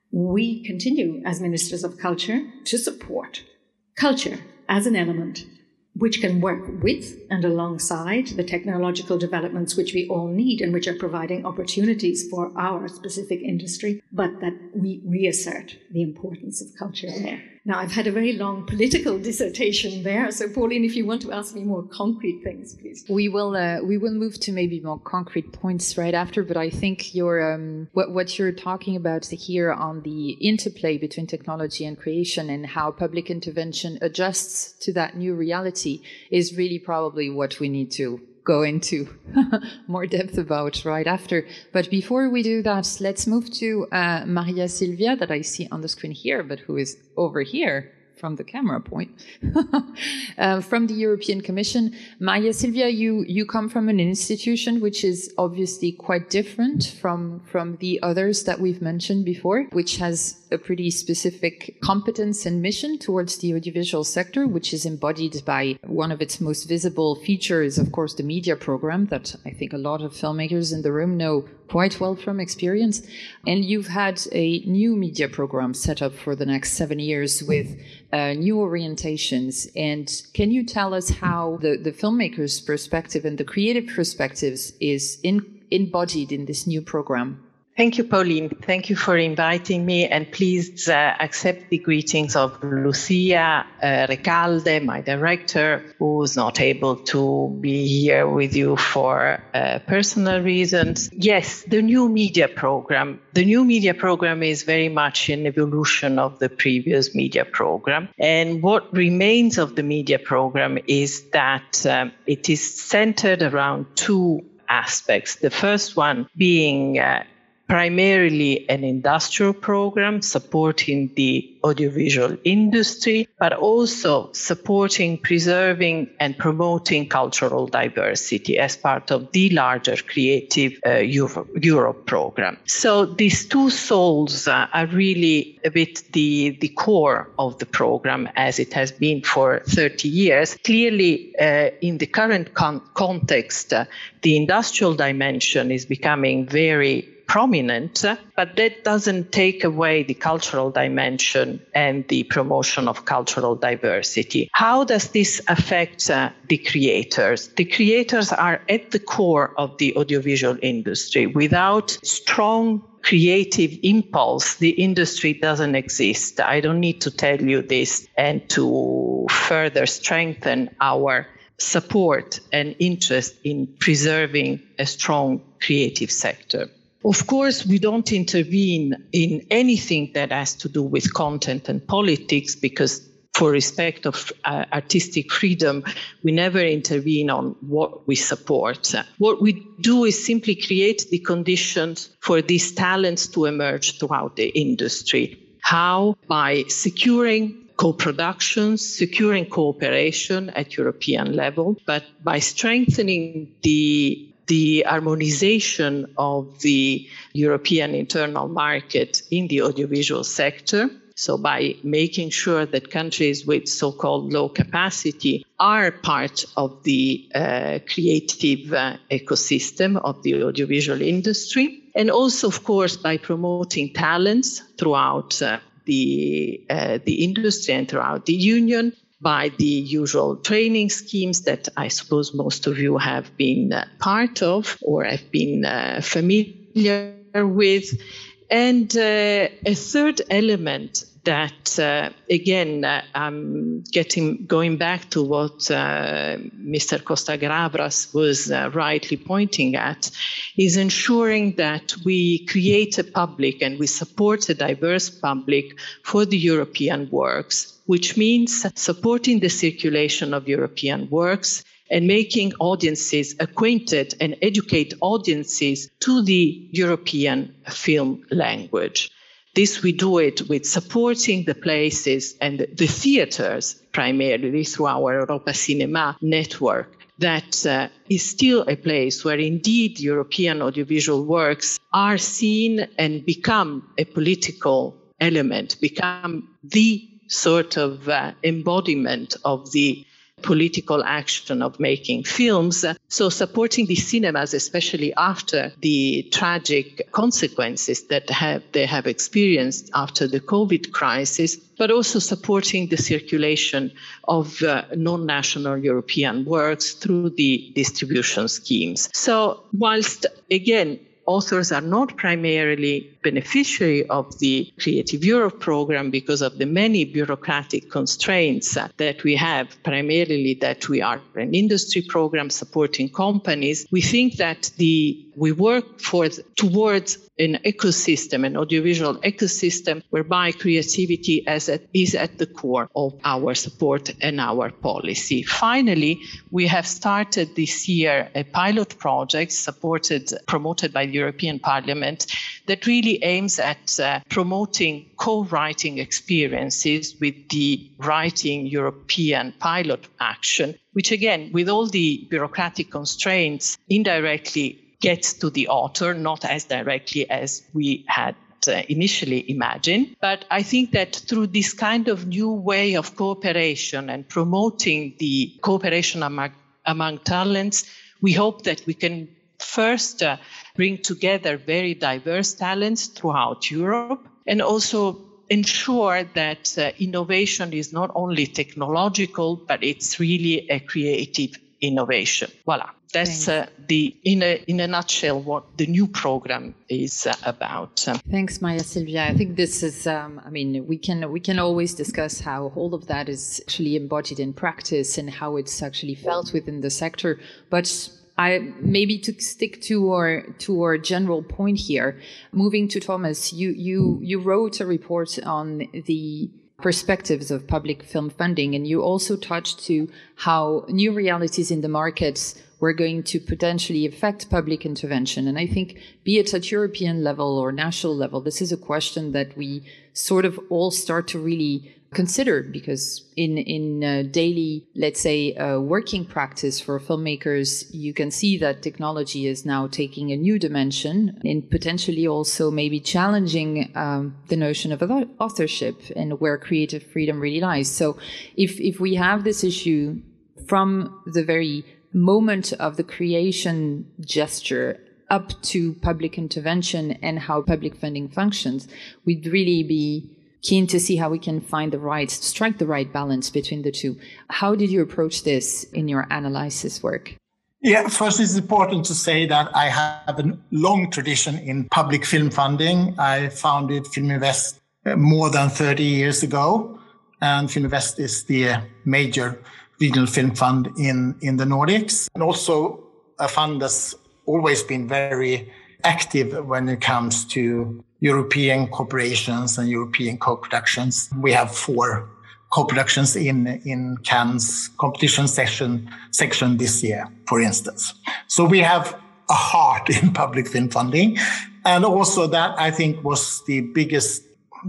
we continue as ministers of culture to support culture as an element which can work with and alongside the technological developments which we all need and which are providing opportunities for our specific industry, but that we reassert the importance of culture there. Now, I've had a very long political <laughs> dissertation there, so Pauline, if you want to ask me more concrete things, please. We will uh, we will move to maybe more concrete points right after, but I think your um, what what you're talking about here on the interplay between technology and creation and how public intervention adjusts to that new reality is really probably what we need to go into <laughs> more depth about right after. But before we do that, let's move to uh, Maria Silvia that I see on the screen here, but who is over here from the camera point, <laughs> uh, from the European Commission. Maria Silvia, you, you come from an institution which is obviously quite different from, from the others that we've mentioned before, which has a pretty specific competence and mission towards the audiovisual sector, which is embodied by one of its most visible features, of course, the media program that I think a lot of filmmakers in the room know quite well from experience. And you've had a new media program set up for the next seven years with uh, new orientations. And can you tell us how the, the filmmaker's perspective and the creative perspectives is in, embodied in this new program? Thank you, Pauline. Thank you for inviting me, and please uh, accept the greetings of Lucia uh, Recalde, my director, who's not able to be here with you for uh, personal reasons. Yes, the new media program. The new media program is very much an evolution of the previous media program, and what remains of the media program is that um, it is centered around two aspects. The first one being uh, primarily an industrial program supporting the audiovisual industry, but also supporting, preserving, and promoting cultural diversity as part of the larger Creative uh, Europe, Europe, program. So these two souls uh, are really a bit the, the core of the program as it has been for 30 years. Clearly, uh, in the current con- context, uh, the industrial dimension is becoming very prominent, but that doesn't take away the cultural dimension and the promotion of cultural diversity. How does this affect uh, the creators? The creators are at the core of the audiovisual industry. Without strong creative impulse, the industry doesn't exist. I don't need to tell you this and to further strengthen our support and interest in preserving a strong creative sector. Of course, we don't intervene in anything that has to do with content and politics because for respect of uh, artistic freedom, we never intervene on what we support. What we do is simply create the conditions for these talents to emerge throughout the industry. How? By securing co-productions, securing cooperation at European level, but by strengthening the the harmonization of the European internal market in the audiovisual sector. So, by making sure that countries with so called low capacity are part of the uh, creative uh, ecosystem of the audiovisual industry. And also, of course, by promoting talents throughout uh, the, uh, the industry and throughout the union by the usual training schemes that I suppose most of you have been uh, part of or have been uh, familiar with. And uh, a third element that uh, again uh, getting going back to what uh, Mr. Costa Gavras was uh, rightly pointing at is ensuring that we create a public and we support a diverse public for the European works, which means supporting the circulation of European works and making audiences acquainted and educate audiences to the European film language. This we do it with supporting the places and the theaters primarily through our Europa Cinema network that uh, is still a place where indeed European audiovisual works are seen and become a political element, become the sort of uh, embodiment of the political action of making films. So supporting the cinemas, especially after the tragic consequences that have, they have experienced after the COVID crisis, but also supporting the circulation of uh, non-national European works through the distribution schemes. So whilst again, authors are not primarily beneficiary of the Creative Europe program because of the many bureaucratic constraints that we have, primarily that we are an industry program supporting companies. We think that the we work for towards an ecosystem, an audiovisual ecosystem, whereby creativity as is at the core of our support and our policy. Finally, we have started this year a pilot project supported, promoted by the European Parliament that really aims at uh, promoting co-writing experiences with the Writing European pilot action, which again, with all the bureaucratic constraints, indirectly gets to the author, not as directly as we had uh, initially imagined. But I think that through this kind of new way of cooperation and promoting the cooperation among, among talents, we hope that we can first uh, bring together very diverse talents throughout Europe and also ensure that uh, innovation is not only technological, but it's really a creative innovation. Voila. That's uh, the in a in a nutshell what the new program is uh, about. Thanks, Maria Silvia. I think this is. Um, I mean, we can we can always discuss how all of that is actually embodied in practice and how it's actually felt within the sector. But I maybe to stick to our to our general point here. Moving to Thomas, you you you wrote a report on the perspectives of public film funding, and you also touched to how new realities in the markets were going to potentially affect public intervention. And I think, be it at European level or national level, this is a question that we sort of all start to really considered because in in uh, daily let's say uh, working practice for filmmakers you can see that technology is now taking a new dimension and potentially also maybe challenging um, the notion of authorship and where creative freedom really lies. So if if we have this issue from the very moment of the creation gesture up to public intervention and how public funding functions we'd really be keen to see how we can find the right, strike the right balance between the two. How did you approach this in your analysis work? Yeah, first it's important to say that I have a long tradition in public film funding. I founded Film i Väst uh, more than 30 years ago, and Film i Väst is the major regional film fund in, in the Nordics, and also a fund that's always been very active when it comes to European corporations and European co-productions. We have four co-productions in, in Cannes competition section, section this year, for instance. So we have a heart <laughs> in public film funding. And also that I think was the biggest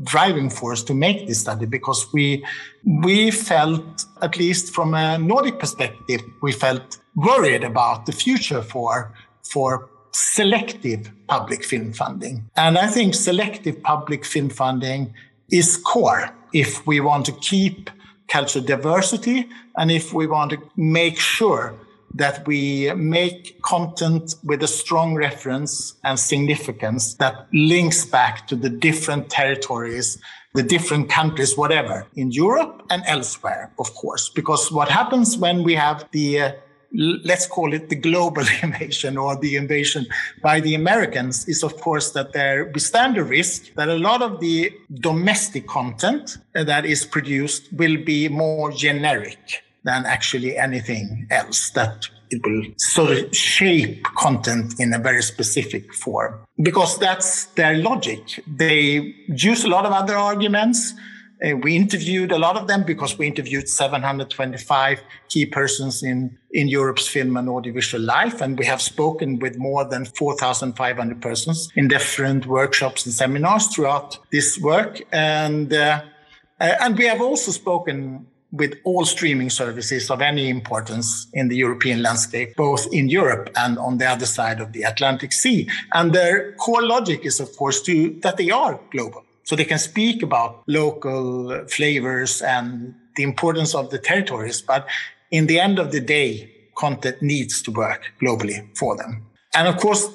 driving force to make this study because we we felt at least from a Nordic perspective we felt worried about the future for for selective public film funding. And I think selective public film funding is core if we want to keep cultural diversity and if we want to make sure that we make content with a strong reference and significance that links back to the different territories the different countries, whatever, in Europe and elsewhere, of course. Because what happens when we have the uh, let's call it the global <laughs> invasion or the invasion by the Americans is, of course, that there we stand a risk that a lot of the domestic content that is produced will be more generic than actually anything else that it will sort of shape content in a very specific form because that's their logic. They use a lot of other arguments Uh, we interviewed a lot of them because we interviewed 725 key persons in, in Europe's film and audiovisual life. And we have spoken with more than 4,500 persons in different workshops and seminars throughout this work. And, uh, uh and we have also spoken with all streaming services of any importance in the European landscape, both in Europe and on the other side of the Atlantic Sea. And their core logic is, of course, to, that they are global. So they can speak about local flavors and the importance of the territories. But in the end of the day, content needs to work globally for them. And of course,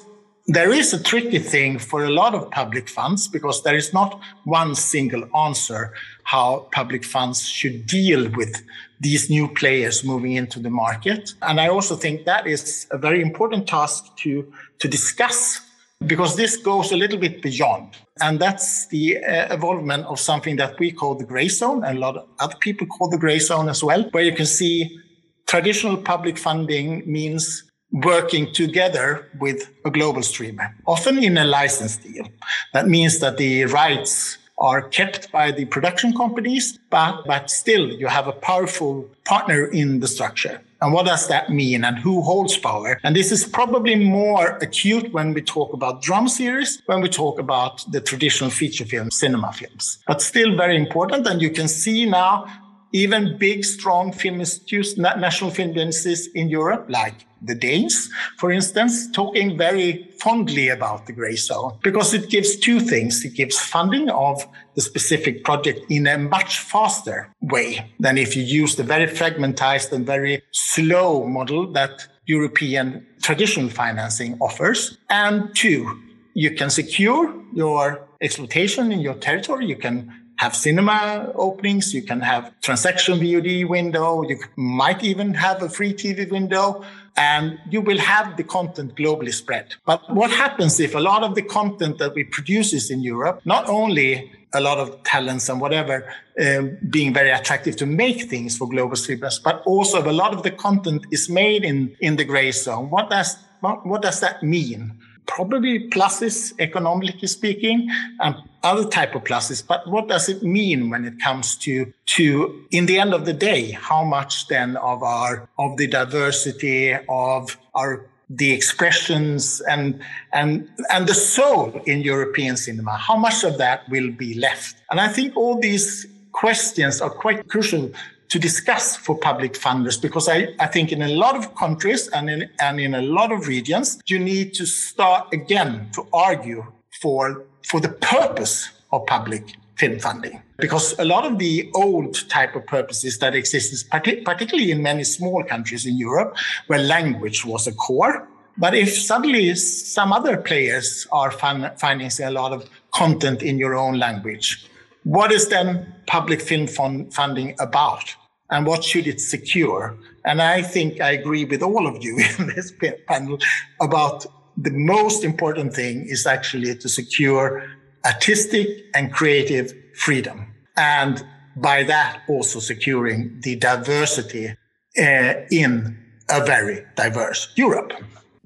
there is a tricky thing for a lot of public funds because there is not one single answer how public funds should deal with these new players moving into the market. And I also think that is a very important task to, to discuss because this goes a little bit beyond. And that's the uh, evolvement of something that we call the gray zone, and a lot of other people call the gray zone as well, where you can see traditional public funding means working together with a global streamer, often in a license deal. That means that the rights are kept by the production companies, but, but still you have a powerful partner in the structure. And what does that mean and who holds power? And this is probably more acute when we talk about drama series, when we talk about the traditional feature film, cinema films, but still very important. And you can see now even big, strong film institutes, national film agencies in Europe, like the Danes, for instance, talking very fondly about the grey zone because it gives two things. It gives funding of the specific project in a much faster way than if you use the very fragmentized and very slow model that European traditional financing offers. And two, you can secure your exploitation in your territory. You can have cinema openings. You can have transaction VOD window. You might even have a free TV window and you will have the content globally spread. But what happens if a lot of the content that we produce is in Europe, not only a lot of talents and whatever um, being very attractive to make things for global streamers, but also a lot of the content is made in, in the gray zone. What does, what, what does that mean? Probably pluses economically speaking and other type of pluses, but what does it mean when it comes to, to, in the end of the day, how much then of our, of the diversity of our the expressions and and and the soul in European cinema. How much of that will be left? And I think all these questions are quite crucial to discuss for public funders because I, I think in a lot of countries and in and in a lot of regions, you need to start again to argue for for the purpose of public film funding because a lot of the old type of purposes that exists, particularly in many small countries in Europe, where language was a core. But if suddenly some other players are fun- financing a lot of content in your own language, what is then public film fund- funding about? And what should it secure? And I think I agree with all of you <laughs> in this panel about the most important thing is actually to secure artistic and creative freedom. And by that, also securing the diversity uh, in a very diverse Europe.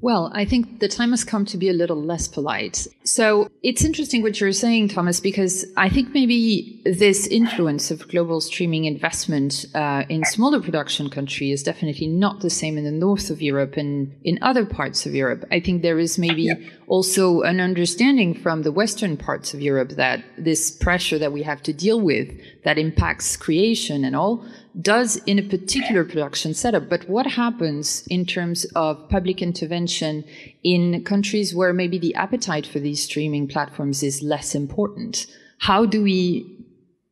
Well, I think the time has come to be a little less polite. So it's interesting what you're saying, Thomas, because I think maybe this influence of global streaming investment uh, in smaller production countries is definitely not the same in the north of Europe and in other parts of Europe. I think there is maybe yeah. also an understanding from the western parts of Europe that this pressure that we have to deal with that impacts creation and all does in a particular production setup. But what happens in terms of public intervention in countries where maybe the appetite for these streaming platforms is less important? How do we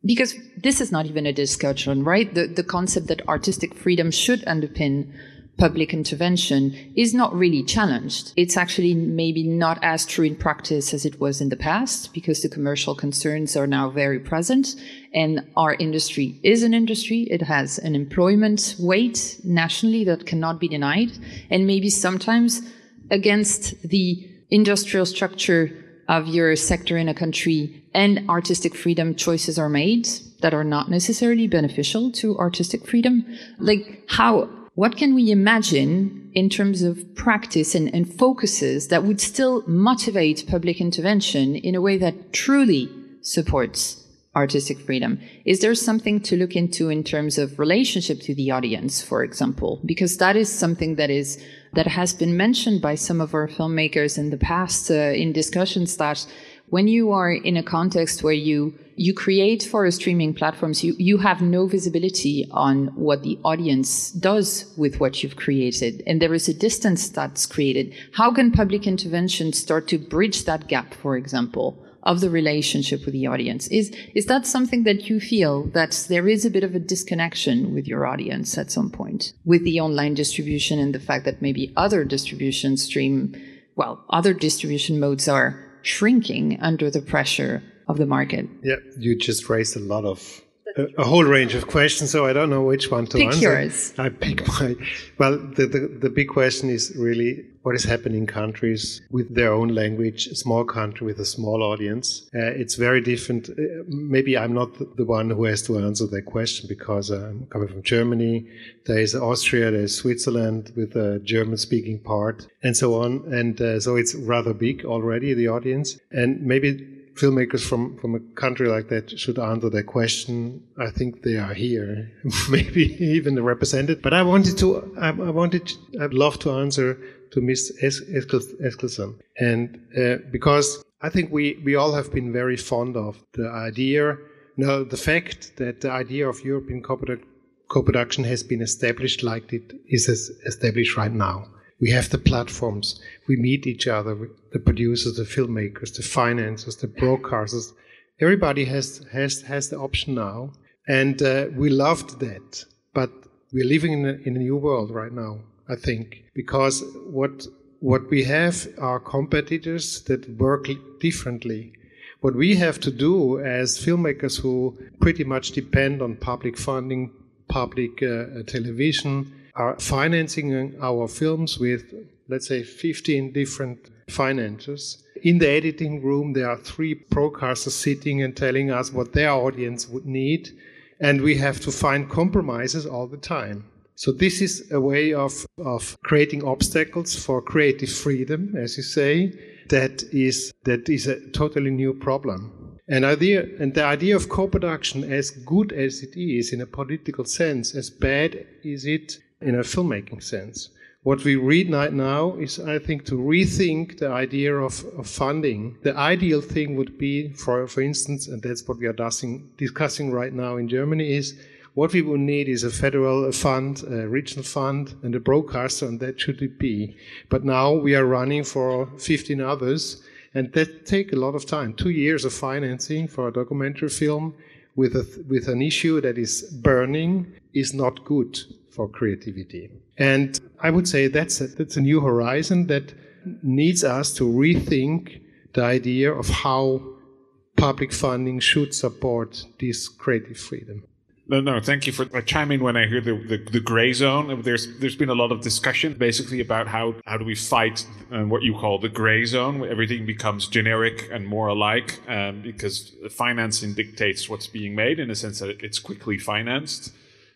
because this is not even a discussion, right? The, the concept that artistic freedom should underpin public intervention is not really challenged. It's actually maybe not as true in practice as it was in the past because the commercial concerns are now very present and our industry is an industry. It has an employment weight nationally that cannot be denied. And maybe sometimes against the industrial structure of your sector in a country and artistic freedom choices are made that are not necessarily beneficial to artistic freedom. Like how what can we imagine in terms of practice and, and, focuses that would still motivate public intervention in a way that truly supports artistic freedom. Is there something to look into in terms of relationship to the audience, for example? Because that is something that is that has been mentioned by some of our filmmakers in the past uh, in discussions that when you are in a context where you you create for a streaming platforms you you have no visibility on what the audience does with what you've created. And there is a distance that's created. How can public intervention start to bridge that gap for example of the relationship with the audience? Is is that something that you feel that there is a bit of a disconnection with your audience at some point? With the online distribution and the fact that maybe other distribution stream well other distribution modes are shrinking under the pressure of the market. Yeah, you just raised a lot of a, a whole range of questions, so I don't know which one to pick answer. yours. I pick my. Well, the, the the big question is really what is happening in countries with their own language, a small country with a small audience. Uh, it's very different. Uh, maybe I'm not the one who has to answer that question because I'm coming from Germany. There is Austria, there's Switzerland with a German speaking part and so on. And uh, so it's rather big already, the audience. And maybe filmmakers from, from a country like that should answer that question. I think they are here, <laughs> maybe even represented. But I wanted to, I, I wanted, I'd love to answer to Ms. Eskilsson. And uh, because I think we, we all have been very fond of the idea, no, the fact that the idea of European co-production has been established like it is established right now. We have the platforms. We meet each other, the producers, the filmmakers, the financiers, the broadcasters. Everybody has, has, has the option now. And uh, we loved that. But we're living in a, in a new world right now. I think, because what what we have are competitors that work differently. What we have to do as filmmakers who pretty much depend on public funding, public uh, television, are financing our films with, let's say, 15 different financiers. In the editing room, there are three broadcasters sitting and telling us what their audience would need, and we have to find compromises all the time. So this is a way of, of creating obstacles for creative freedom, as you say, that is that is a totally new problem. And idea and the idea of co-production, as good as it is in a political sense, as bad is it in a filmmaking sense. What we read right now is, I think, to rethink the idea of, of funding. The ideal thing would be, for for instance, and that's what we are discussing, discussing right now in Germany, is what we would need is a federal fund, a regional fund, and a broadcaster, and that should it be. But now we are running for 15 others, and that take a lot of time. Two years of financing for a documentary film with a, with an issue that is burning is not good for creativity. And I would say that's a, that's a new horizon that needs us to rethink the idea of how public funding should support this creative freedom. No, no, thank you for chiming in when I hear the, the, the, gray zone. There's there's been a lot of discussion basically about how how do we fight uh, what you call the gray zone, where everything becomes generic and more alike, um, because financing dictates what's being made in the sense that it's quickly financed.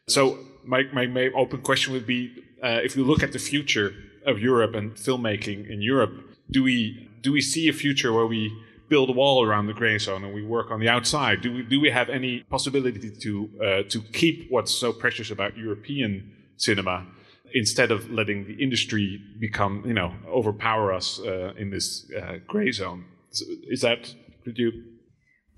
So my my, my open question would be, uh, if you look at the future of Europe and filmmaking in Europe, do we do we see a future where we build a wall around the gray zone and we work on the outside? Do we, do we have any possibility to, uh, to keep what's so precious about European cinema instead of letting the industry become, you know, overpower us uh, in this uh, gray zone? Is that, could you?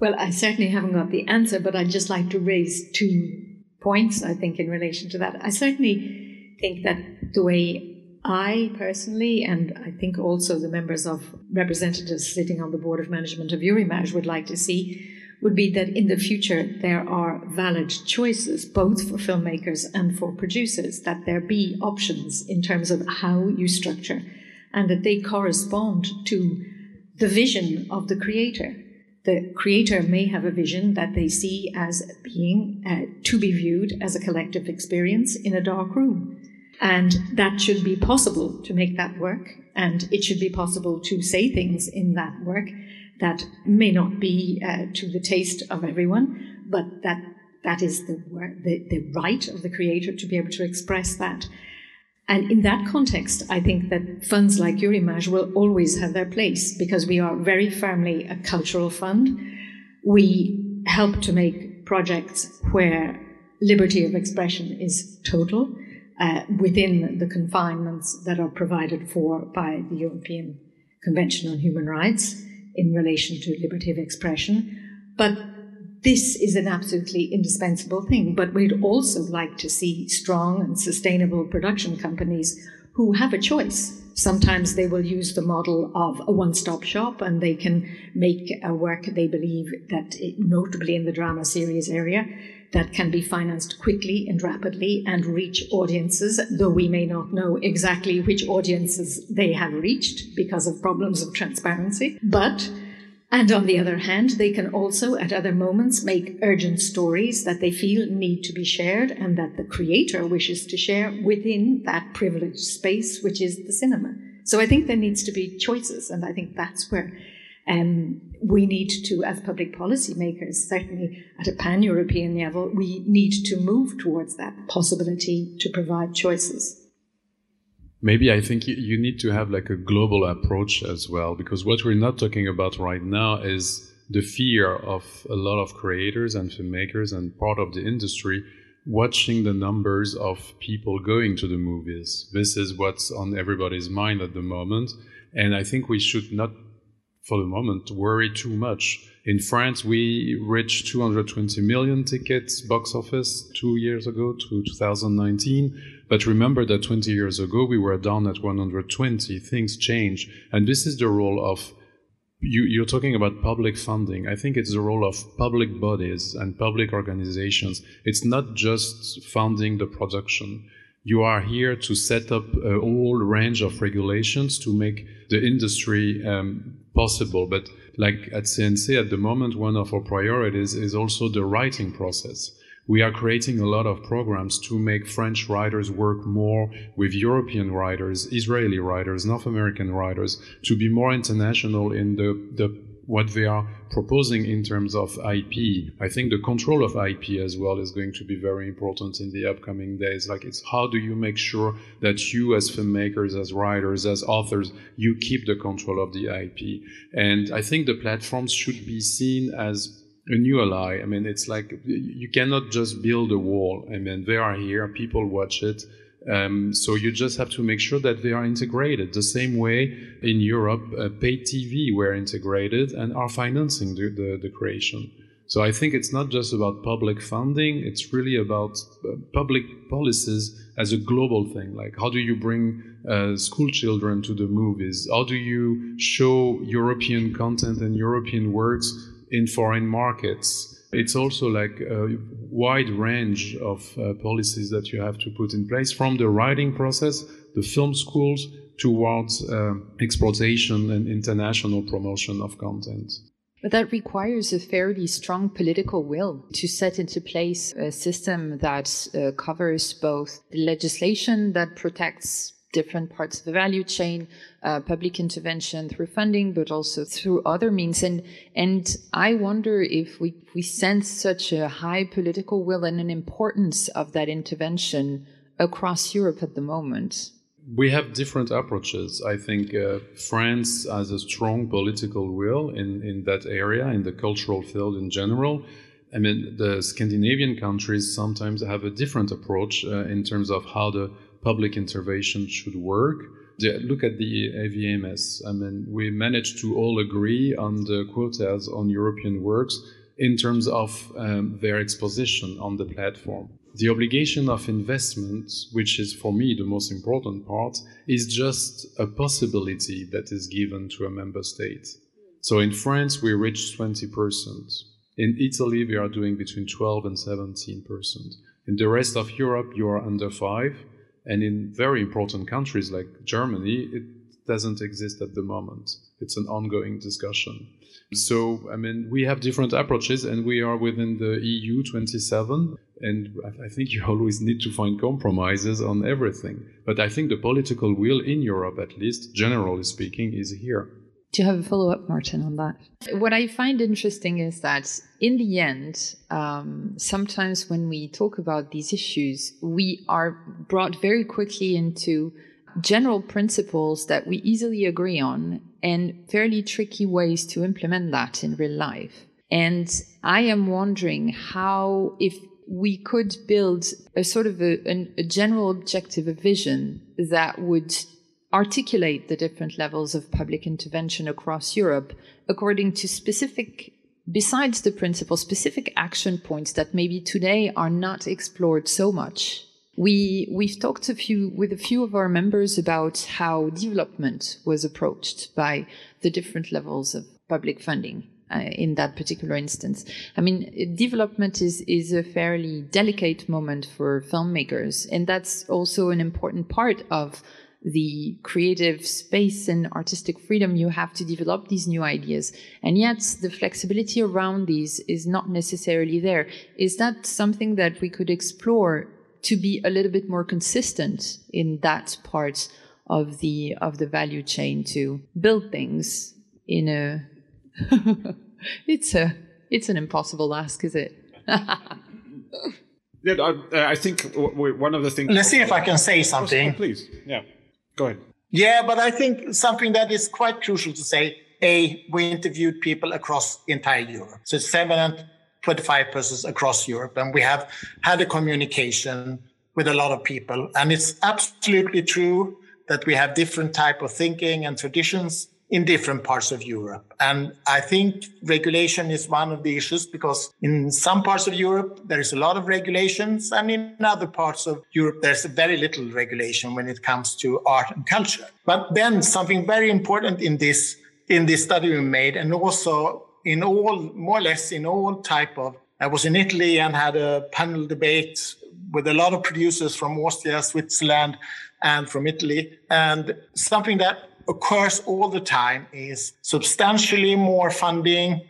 Well, I certainly haven't got the answer, but I'd just like to raise two points, I think, in relation to that. I certainly think that the way I personally, and I think also the members of representatives sitting on the board of management of Eurimages would like to see, would be that in the future there are valid choices both for filmmakers and for producers, that there be options in terms of how you structure and that they correspond to the vision of the creator. The creator may have a vision that they see as being uh, to be viewed as a collective experience in a dark room and that should be possible to make that work. And it should be possible to say things in that work that may not be uh, to the taste of everyone, but that that is the, the, the right of the creator to be able to express that. And in that context, I think that funds like Eurimages will always have their place because we are very firmly a cultural fund. We help to make projects where liberty of expression is total uh, within the confinements that are provided for by the European Convention on Human Rights in relation to liberty of expression. But this is an absolutely indispensable thing. But we'd also like to see strong and sustainable production companies who have a choice. Sometimes they will use the model of a one stop shop and they can make a work they believe that, it, notably in the drama series area, that can be financed quickly and rapidly and reach audiences, though we may not know exactly which audiences they have reached because of problems of transparency. But and on the other hand, they can also at other moments make urgent stories that they feel need to be shared and that the creator wishes to share within that privileged space, which is the cinema. So I think there needs to be choices. And I think that's where um, we need to, as public policy makers, certainly at a pan European level, we need to move towards that possibility to provide choices. Maybe I think you need to have like a global approach as well, because what we're not talking about right now is the fear of a lot of creators and filmmakers and part of the industry watching the numbers of people going to the movies. This is what's on everybody's mind at the moment. And I think we should not, for the moment, worry too much. In France, we reached 220 million tickets box office two years ago to 2019 but remember that 20 years ago, we were down at 120. Things change. And this is the role of you, you're talking about public funding. I think it's the role of public bodies and public organizations. It's not just funding the production. You are here to set up a whole range of regulations to make the industry um, possible. But like at CNC at the moment, one of our priorities is also the writing process. We are creating a lot of programs to make French writers work more with European writers, Israeli writers, North American writers, to be more international in the, the what they are proposing in terms of IP. I think the control of IP as well is going to be very important in the upcoming days. Like it's how do you make sure that you as filmmakers, as writers, as authors, you keep the control of the IP. And I think the platforms should be seen as a new ally. I mean, it's like you cannot just build a wall. I mean, they are here, people watch it. Um, so you just have to make sure that they are integrated. The same way in Europe, uh, paid TV were integrated and are financing the, the, the, creation. So I think it's not just about public funding, it's really about uh, public policies as a global thing. Like, how do you bring uh, school children to the movies? How do you show European content and European works in foreign markets. It's also like a wide range of uh, policies that you have to put in place from the writing process, the film schools, towards uh, exploitation and international promotion of content. But that requires a fairly strong political will to set into place a system that uh, covers both the legislation that protects different parts of the value chain, uh, public intervention through funding, but also through other means. And and I wonder if we we sense such a high political will and an importance of that intervention across Europe at the moment. We have different approaches. I think uh, France has a strong political will in, in that area, in the cultural field in general. I mean, the Scandinavian countries sometimes have a different approach uh, in terms of how the public intervention should work. Look at the AVMS. I mean, we managed to all agree on the quotas on European works in terms of um, their exposition on the platform. The obligation of investment, which is for me the most important part, is just a possibility that is given to a member state. So in France, we reached 20%. In Italy, we are doing between 12 and 17%. In the rest of Europe, you are under 5 and in very important countries like Germany, it doesn't exist at the moment. It's an ongoing discussion. So, I mean, we have different approaches and we are within the EU 27. And I think you <laughs> always need to find compromises on everything. But I think the political will in Europe, at least, generally speaking, is here. Do you have a follow up, Martijn, on that? What I find interesting is that in the end, um, sometimes when we talk about these issues, we are brought very quickly into general principles that we easily agree on and fairly tricky ways to implement that in real life. And I am wondering how, if we could build a sort of a, a general objective, a vision that would articulate the different levels of public intervention across Europe according to specific, besides the principle, specific action points that maybe today are not explored so much. We, we've talked a few, with a few of our members about how development was approached by the different levels of public funding. Uh, in that particular instance. I mean, development is, is a fairly delicate moment for filmmakers, and that's also an important part of the creative space and artistic freedom you have to develop these new ideas. And yet the flexibility around these is not necessarily there. Is that something that we could explore to be a little bit more consistent in that part of the, of the value chain to build things in a <laughs> it's a it's an impossible ask, is it? <laughs> yeah, I, I, think one of the things. Let's see if I can say something. Please, yeah, go ahead. Yeah, but I think something that is quite crucial to say. A, we interviewed people across entire Europe. So it's 725 persons across Europe, and we have had a communication with a lot of people. And it's absolutely true that we have different type of thinking and traditions in different parts of Europe. And I think regulation is one of the issues because in some parts of Europe, there is a lot of regulations. And in other parts of Europe, there's very little regulation when it comes to art and culture. But then something very important in this, in this study we made, and also in all, more or less in all type of, I was in Italy and had a panel debate with a lot of producers from Austria, Switzerland, and from Italy. And something that occurs all the time is substantially more funding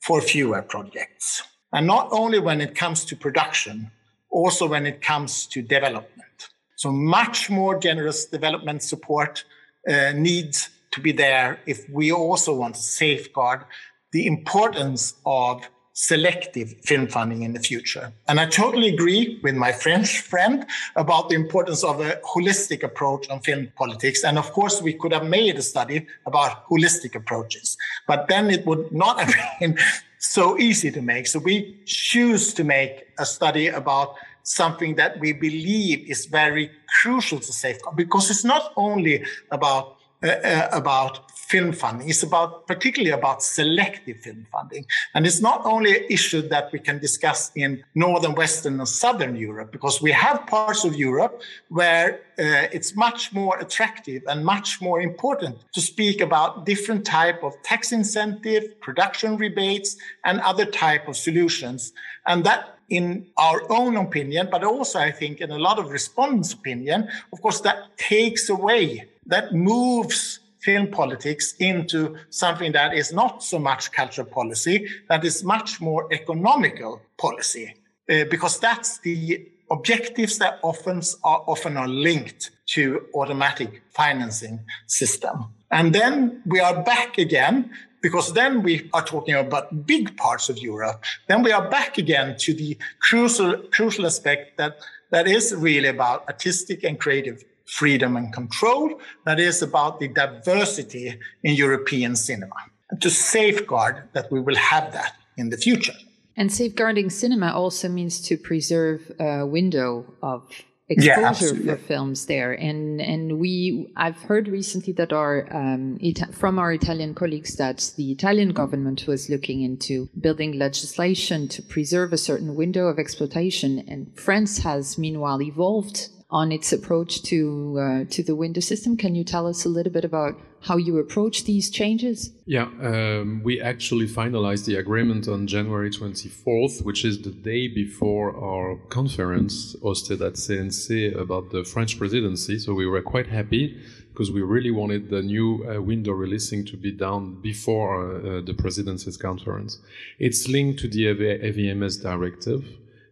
for fewer projects. And not only when it comes to production, also when it comes to development. So much more generous development support uh, needs to be there if we also want to safeguard the importance of selective film funding in the future. And I totally agree with my French friend about the importance of a holistic approach on film politics. And of course, we could have made a study about holistic approaches, but then it would not have <laughs> been so easy to make. So we choose to make a study about something that we believe is very crucial to safeguard because it's not only about uh, uh, about film funding. It's about particularly about selective film funding. And it's not only an issue that we can discuss in northern, western, and southern Europe, because we have parts of Europe where uh, it's much more attractive and much more important to speak about different type of tax incentive, production rebates, and other type of solutions. And that in our own opinion, but also I think in a lot of respondents' opinion, of course, that takes away that moves film politics into something that is not so much cultural policy, that is much more economical policy, uh, because that's the objectives that often are often are linked to automatic financing system. And then we are back again because then we are talking about big parts of Europe. Then we are back again to the crucial crucial aspect that that is really about artistic and creative freedom and control that is about the diversity in European cinema. And to safeguard that we will have that in the future. And safeguarding cinema also means to preserve a window of exposure yeah, for films there. And and we I've heard recently that our um, Ita- from our Italian colleagues that the Italian government was looking into building legislation to preserve a certain window of exploitation. And France has meanwhile evolved on its approach to uh, to the window system. Can you tell us a little bit about how you approach these changes? Yeah, um, we actually finalized the agreement on January 24th, which is the day before our conference hosted at CNC about the French presidency. So we were quite happy because we really wanted the new uh, window releasing to be done before uh, the presidency's conference. It's linked to the AVMS directive.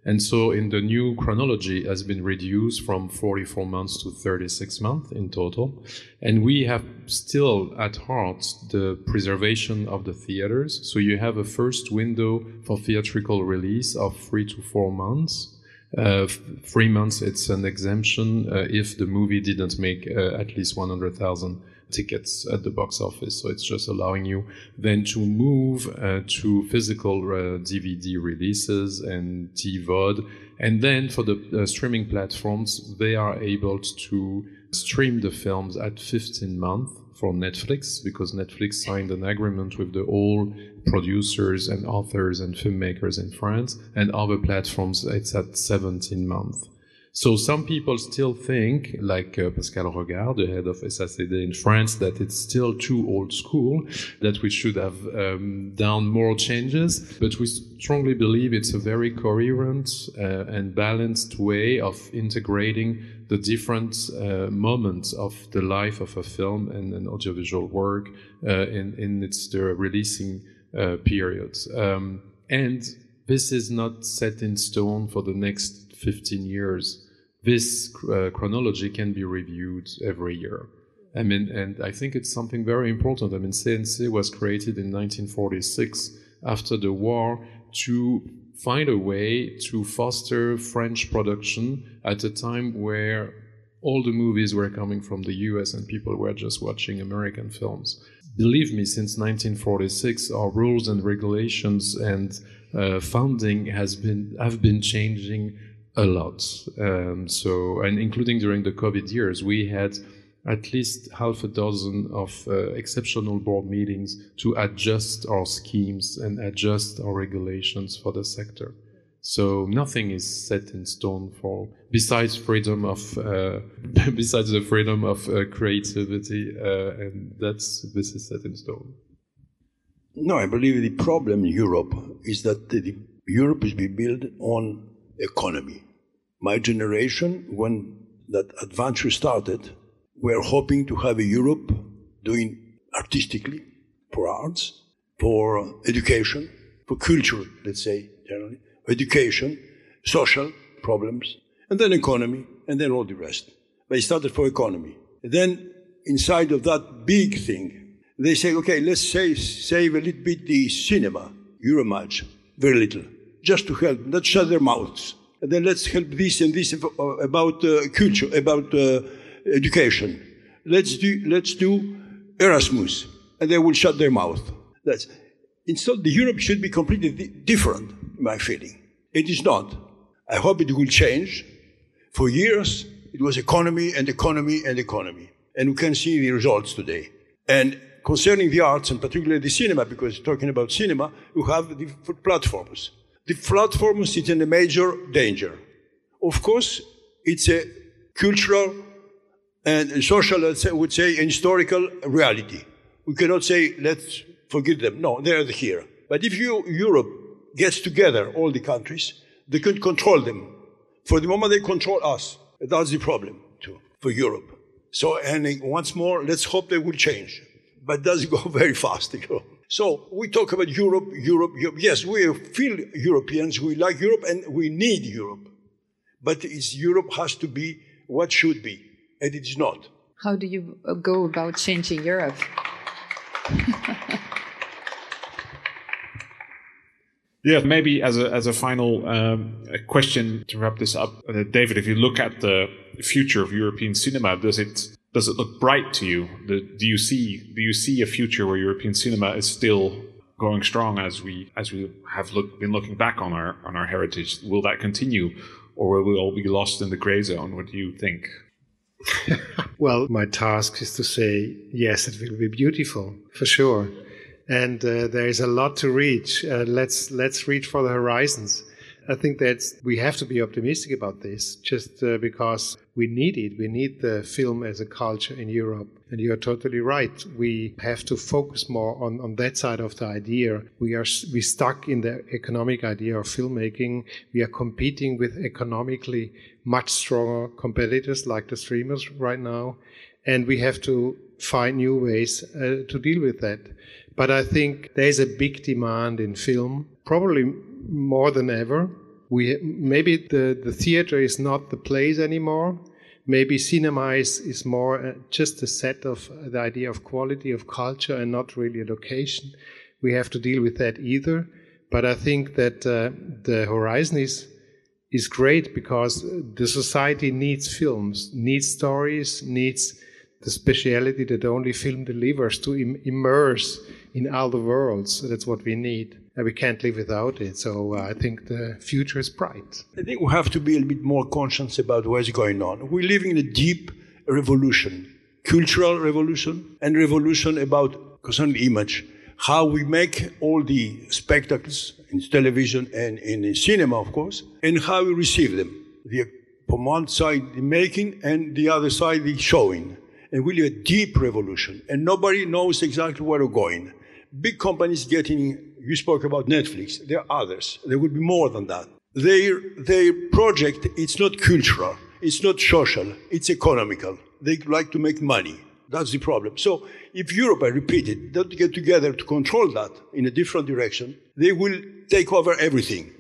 And so in the new chronology has been reduced from 44 months to 36 months in total. And we have still at heart the preservation of the theaters. So you have a first window for theatrical release of three to four months. Uh, three months, it's an exemption uh, if the movie didn't make uh, at least 100,000 tickets at the box office. So it's just allowing you then to move uh, to physical uh, DVD releases and TVOD. And then for the uh, streaming platforms, they are able to stream the films at 15 months for Netflix because Netflix signed an agreement with the all producers and authors and filmmakers in France and other platforms it's at 17 months. So some people still think, like uh, Pascal Rogard, the head of SACD in France, that it's still too old school, that we should have um, done more changes. But we strongly believe it's a very coherent uh, and balanced way of integrating the different uh, moments of the life of a film and an audiovisual work uh, in, in its releasing uh, periods. Um, and this is not set in stone for the next 15 years this uh, chronology can be reviewed every year. I mean, and I think it's something very important. I mean, CNC was created in 1946 after the war to find a way to foster French production at a time where all the movies were coming from the US and people were just watching American films. Believe me, since 1946, our rules and regulations and uh, funding has been have been changing a lot. Um, so, and including during the COVID years, we had at least half a dozen of uh, exceptional board meetings to adjust our schemes and adjust our regulations for the sector. So nothing is set in stone for besides freedom of uh, <laughs> besides the freedom of uh, creativity, uh, and that's this is set in stone. No, I believe the problem in Europe is that the, Europe is being built on economy my generation, when that adventure started, were hoping to have a Europe doing artistically, for arts, for education, for culture, let's say, generally, education, social problems, and then economy, and then all the rest. They started for economy. And then, inside of that big thing, they say, okay, let's say, save a little bit the cinema, Eurimages, very little, just to help, not shut their mouths and then let's help this and this uh, about uh, culture, about uh, education. Let's do, let's do Erasmus, and they will shut their mouth. That's instead the Europe should be completely different. My feeling, it is not. I hope it will change. For years, it was economy and economy and economy, and we can see the results today. And concerning the arts and particularly the cinema, because talking about cinema, you have the platforms the platform is in a major danger. Of course, it's a cultural and social, I would say, historical reality. We cannot say, let's forget them. No, they're here. But if you, Europe gets together, all the countries, they can control them. For the moment, they control us. That's the problem, too, for Europe. So, and once more, let's hope they will change. But does it go <laughs> very fast, you know? So we talk about Europe, Europe, Europe. Yes, we feel Europeans. We like Europe and we need Europe. But Europe has to be what should be, and it is not. How do you uh, go about changing Europe? <laughs> yeah, maybe as a as a final um, a question to wrap this up, uh, David. If you look at the future of European cinema, does it does it look bright to you? Do you see do you see a future where European cinema is still going strong as we as we have look, been looking back on our on our heritage? Will that continue, or will we all be lost in the grey zone? What do you think? <laughs> well, my task is to say yes, it will be beautiful for sure, and uh, there is a lot to reach. Uh, let's let's reach for the horizons. I think that we have to be optimistic about this just uh, because we need it. We need the film as a culture in Europe. And you're totally right. We have to focus more on, on that side of the idea. We are we stuck in the economic idea of filmmaking. We are competing with economically much stronger competitors like the streamers right now. And we have to find new ways uh, to deal with that. But I think there's a big demand in film, probably more than ever. We maybe the, the theater is not the place anymore. Maybe cinema is, is more uh, just a set of uh, the idea of quality of culture and not really a location. We have to deal with that either. But I think that uh, the horizon is is great because the society needs films, needs stories, needs the speciality that only film delivers to Im- immerse in other worlds. That's what we need. And we can't live without it. So uh, I think the future is bright. I think we have to be a little bit more conscious about what's going on. We're living in a deep revolution, cultural revolution, and revolution about concerning image. How we make all the spectacles in television and in cinema, of course, and how we receive them. The, from one side, the making, and the other side, the showing. And really a deep revolution. And nobody knows exactly where we're going. Big companies getting, you spoke about Netflix, there are others. There will be more than that. Their, their project, it's not cultural, it's not social, it's economical. They like to make money. That's the problem. So if Europe, I repeat it, don't get together to control that in a different direction, they will take over everything.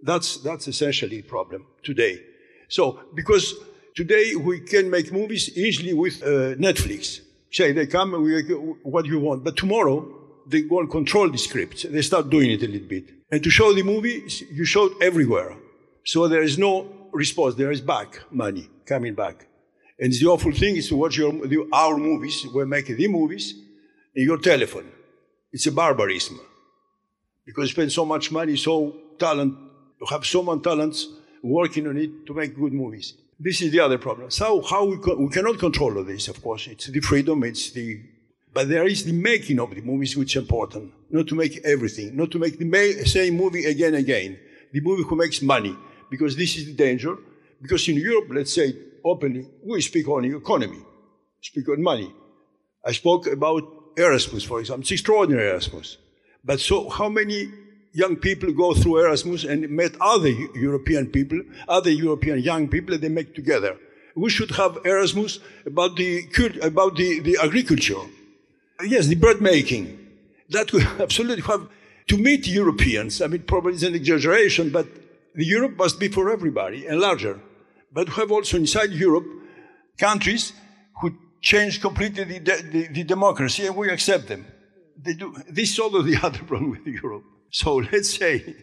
That's, that's essentially the problem today. So, because today we can make movies easily with uh, Netflix. Say, they come, we, what you want? But tomorrow, they go and control the scripts. They start doing it a little bit. And to show the movie, you show it everywhere. So there is no response. There is back money coming back. And the awful thing is to watch your, the, our movies, we make the movies, in your telephone. It's a barbarism. Because you spend so much money, so talent, you have so much talents working on it to make good movies. This is the other problem. So how we, co- we cannot control all this, of course. It's the freedom, it's the, but there is the making of the movies which is important. Not to make everything, not to make the ma- same movie again and again. The movie who makes money, because this is the danger. Because in Europe, let's say openly, we speak on the economy, speak on money. I spoke about Erasmus, for example. It's extraordinary Erasmus. But so how many young people go through Erasmus and met other European people, other European young people they make together? We should have Erasmus about the, about the, the agriculture. Yes, the bread making. That we <laughs> absolutely have to meet Europeans. I mean, probably it's an exaggeration, but Europe must be for everybody and larger. But we have also inside Europe countries who change completely the, the, the democracy and we accept them. They do. This is also the <laughs> other problem with Europe. So <laughs> let's say,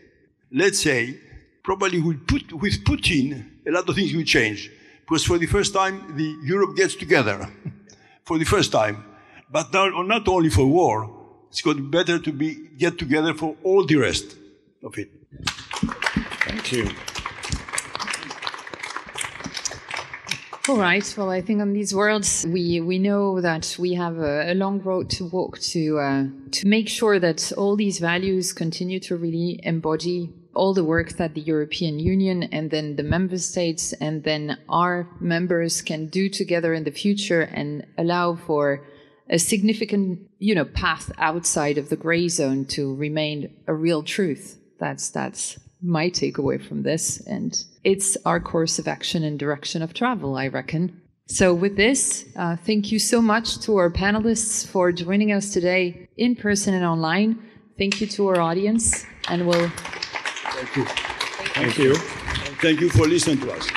let's say, probably with, put, with Putin, a lot of things will change. Because for the first time, the Europe gets together. <laughs> for the first time. But not only for war, it's got better to be get together for all the rest of it. Thank you. All right. Well, I think on these words, we, we know that we have a, a long road to walk to uh, to make sure that all these values continue to really embody all the work that the European Union and then the member states and then our members can do together in the future and allow for a significant, you know, path outside of the gray zone to remain a real truth. That's that's my takeaway from this. And it's our course of action and direction of travel, I reckon. So, with this, uh, thank you so much to our panelists for joining us today in person and online. Thank you to our audience, and we'll. Thank you. Thank you. Thank you for listening to us.